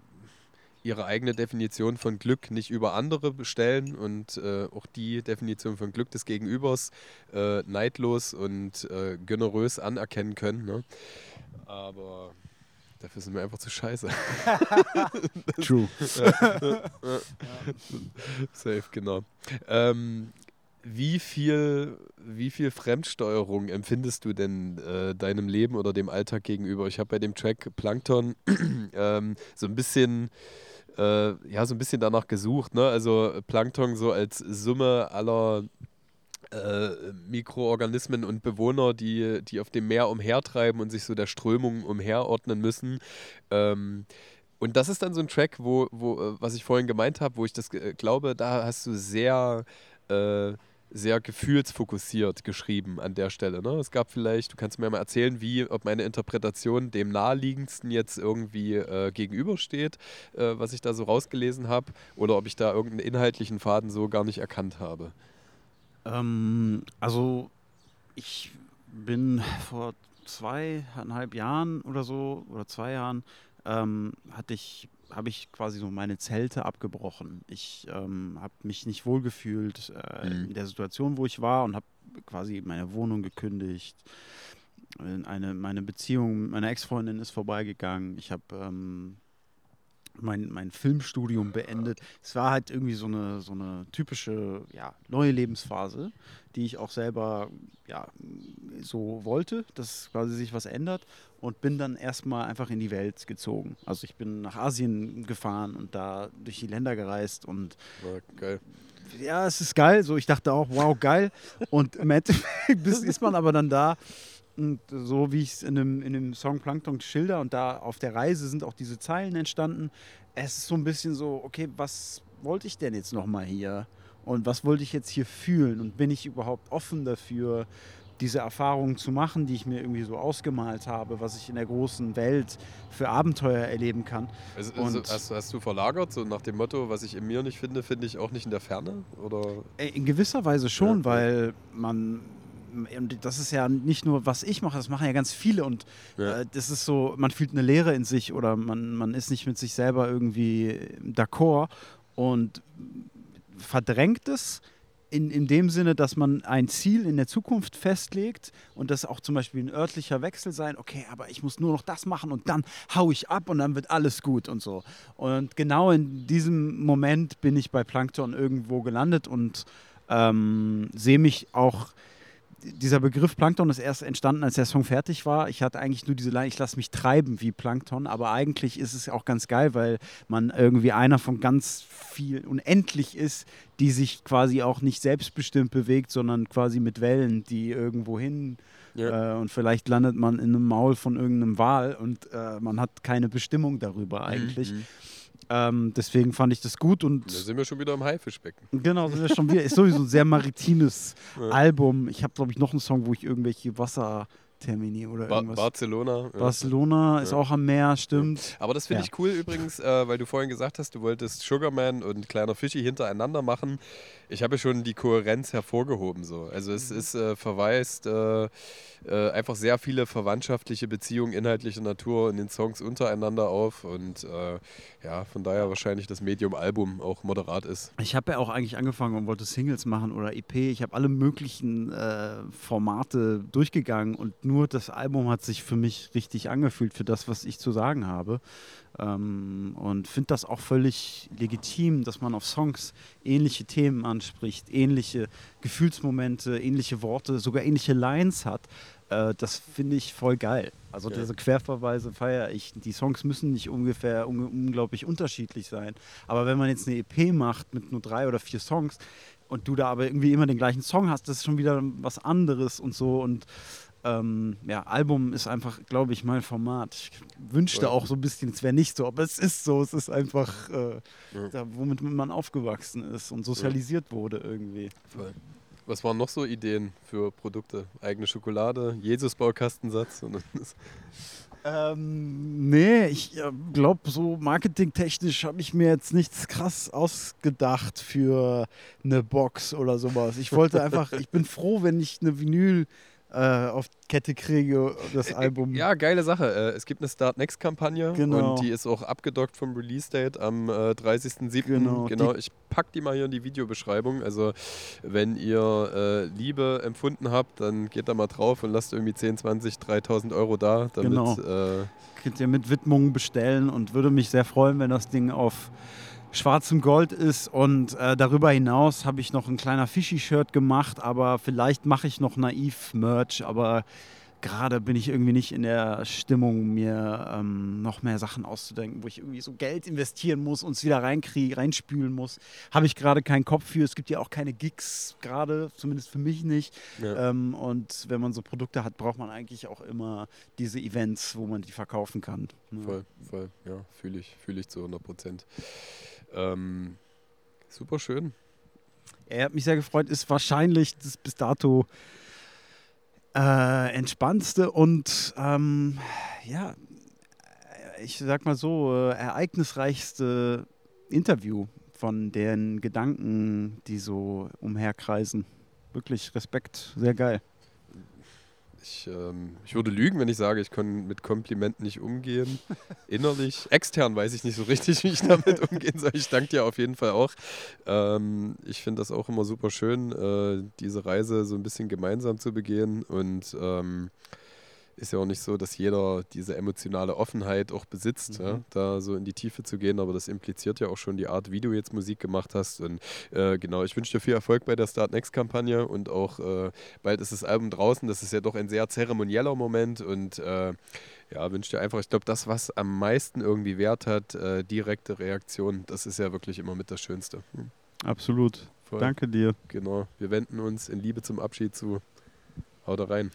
ihre eigene Definition von Glück nicht über andere bestellen und äh, auch die Definition von Glück des Gegenübers äh, neidlos und äh, generös anerkennen können. Ne? Aber Dafür sind wir einfach zu scheiße. True. Safe, genau. Ähm, wie viel, wie viel Fremdsteuerung empfindest du denn äh, deinem Leben oder dem Alltag gegenüber? Ich habe bei dem Track Plankton ähm, so ein bisschen äh, ja so ein bisschen danach gesucht, ne? Also Plankton so als Summe aller äh, Mikroorganismen und Bewohner, die, die auf dem Meer umhertreiben und sich so der Strömung umherordnen müssen. Ähm, und das ist dann so ein Track, wo, wo äh, was ich vorhin gemeint habe, wo ich das äh, glaube, da hast du sehr äh, sehr gefühlsfokussiert geschrieben an der Stelle. Ne? Es gab vielleicht, du kannst mir mal erzählen, wie, ob meine Interpretation dem naheliegendsten jetzt irgendwie äh, gegenübersteht, was ich da so rausgelesen habe, oder ob ich da irgendeinen inhaltlichen Faden so gar nicht erkannt habe. Ähm, also ich bin vor zweieinhalb Jahren oder so, oder zwei Jahren, ähm, hatte ich habe ich quasi so meine Zelte abgebrochen. Ich ähm, habe mich nicht wohlgefühlt äh, mhm. in der Situation, wo ich war und habe quasi meine Wohnung gekündigt. Eine, meine Beziehung mit meiner Ex-Freundin ist vorbeigegangen. Ich habe ähm, mein, mein Filmstudium beendet. Es war halt irgendwie so eine, so eine typische ja, neue Lebensphase, die ich auch selber ja, so wollte, dass quasi sich was ändert und bin dann erstmal einfach in die Welt gezogen. Also ich bin nach Asien gefahren und da durch die Länder gereist und ja, geil. Ja, es ist geil. So, ich dachte auch, wow, geil. Und im Endeffekt ist man aber dann da und so wie ich es in dem, in dem Song Plankton schilder und da auf der Reise sind auch diese Zeilen entstanden. Es ist so ein bisschen so, okay, was wollte ich denn jetzt nochmal hier? Und was wollte ich jetzt hier fühlen? Und bin ich überhaupt offen dafür, diese Erfahrungen zu machen, die ich mir irgendwie so ausgemalt habe, was ich in der großen Welt für Abenteuer erleben kann. Also, also hast, hast, du verlagert, so nach dem Motto, was ich in mir nicht finde, finde ich auch nicht in der Ferne? Oder? In gewisser Weise schon, ja, weil man und das ist ja nicht nur, was ich mache, das machen ja ganz viele und ja. äh, das ist so, man fühlt eine Leere in sich oder man, man ist nicht mit sich selber irgendwie d'accord und verdrängt es in, in dem Sinne, dass man ein Ziel in der Zukunft festlegt und das auch zum Beispiel ein örtlicher Wechsel sein, okay, aber ich muss nur noch das machen und dann hau ich ab und dann wird alles gut und so. Und genau in diesem Moment bin ich bei Plankton irgendwo gelandet und ähm, sehe mich auch dieser Begriff Plankton ist erst entstanden, als der Song fertig war. Ich hatte eigentlich nur diese Line, ich lasse mich treiben wie Plankton, aber eigentlich ist es auch ganz geil, weil man irgendwie einer von ganz viel unendlich ist, die sich quasi auch nicht selbstbestimmt bewegt, sondern quasi mit Wellen, die irgendwo hin ja. äh, und vielleicht landet man in einem Maul von irgendeinem Wal und äh, man hat keine Bestimmung darüber eigentlich. Mhm. Ähm, deswegen fand ich das gut und. Da sind wir schon wieder im Haifischbecken. Genau, sind wir schon wieder. Ist sowieso ein sehr maritimes ja. Album. Ich habe, glaube ich, noch einen Song, wo ich irgendwelche Wasser Termini oder ba irgendwas. Barcelona. Barcelona ja. ist auch am Meer, stimmt. Aber das finde ja. ich cool übrigens, äh, weil du vorhin gesagt hast, du wolltest Sugarman und Kleiner Fischi hintereinander machen. Ich habe schon die Kohärenz hervorgehoben. So. Also es mhm. ist äh, verweist äh, äh, einfach sehr viele verwandtschaftliche Beziehungen inhaltlicher Natur in den Songs untereinander auf und äh, ja, von daher wahrscheinlich das Medium-Album auch moderat ist. Ich habe ja auch eigentlich angefangen und wollte Singles machen oder EP. Ich habe alle möglichen äh, Formate durchgegangen und nur das Album hat sich für mich richtig angefühlt, für das, was ich zu sagen habe. Ähm, und finde das auch völlig legitim, dass man auf Songs ähnliche Themen anspricht, ähnliche Gefühlsmomente, ähnliche Worte, sogar ähnliche Lines hat. Äh, das finde ich voll geil. Also ja. diese Querverweise feiere ich. Die Songs müssen nicht ungefähr un unglaublich unterschiedlich sein. Aber wenn man jetzt eine EP macht mit nur drei oder vier Songs und du da aber irgendwie immer den gleichen Song hast, das ist schon wieder was anderes und so. Und ähm, ja, Album ist einfach, glaube ich, mein Format. Ich wünschte auch so ein bisschen, es wäre nicht so, aber es ist so. Es ist einfach, äh, ja. da, womit man aufgewachsen ist und sozialisiert ja. wurde irgendwie. Voll. Was waren noch so Ideen für Produkte? Eigene Schokolade, Jesus-Baukastensatz? Ähm, nee, ich äh, glaube, so marketingtechnisch habe ich mir jetzt nichts krass ausgedacht für eine Box oder sowas. Ich wollte einfach, ich bin froh, wenn ich eine Vinyl äh, auf Kette kriege, das äh, Album. Ja, geile Sache. Äh, es gibt eine Start Next Kampagne genau. und die ist auch abgedockt vom Release Date am 30.07. Genau, genau. ich packe die mal hier in die Videobeschreibung. Also, wenn ihr äh, Liebe empfunden habt, dann geht da mal drauf und lasst irgendwie 10, 20, 3000 Euro da. Damit, genau. Äh, Könnt ihr mit Widmungen bestellen und würde mich sehr freuen, wenn das Ding auf schwarzem Gold ist. Und äh, darüber hinaus habe ich noch ein kleiner Fischi-Shirt gemacht, aber vielleicht mache ich noch naiv-Merch, aber gerade bin ich irgendwie nicht in der Stimmung, mir ähm, noch mehr Sachen auszudenken, wo ich irgendwie so Geld investieren muss und es wieder reinkriege, reinspülen muss. Habe ich gerade keinen Kopf für. Es gibt ja auch keine Gigs gerade, zumindest für mich nicht. Ja. Ähm, und wenn man so Produkte hat, braucht man eigentlich auch immer diese Events, wo man die verkaufen kann. Ja. Voll, voll, ja, fühle ich, fühle ich zu 100 Prozent. Ähm, super schön. Er hat mich sehr gefreut, ist wahrscheinlich das bis dato äh, entspannendste und ähm, ja, ich sag mal so, äh, ereignisreichste Interview von den Gedanken, die so umherkreisen. Wirklich Respekt, sehr geil. Ich, ähm, ich würde lügen, wenn ich sage, ich kann mit Komplimenten nicht umgehen. Innerlich, extern weiß ich nicht so richtig, wie ich damit umgehen soll. Ich danke dir auf jeden Fall auch. Ähm, ich finde das auch immer super schön, äh, diese Reise so ein bisschen gemeinsam zu begehen und ähm, ist ja auch nicht so, dass jeder diese emotionale Offenheit auch besitzt, mhm. ja, da so in die Tiefe zu gehen, aber das impliziert ja auch schon die Art, wie du jetzt Musik gemacht hast. Und äh, genau, ich wünsche dir viel Erfolg bei der Start Next-Kampagne und auch äh, bald ist das Album draußen. Das ist ja doch ein sehr zeremonieller Moment und äh, ja, wünsche dir einfach, ich glaube, das, was am meisten irgendwie Wert hat, äh, direkte Reaktion, das ist ja wirklich immer mit das Schönste. Hm. Absolut. Voll. Danke dir. Genau. Wir wenden uns in Liebe zum Abschied zu. Haut rein.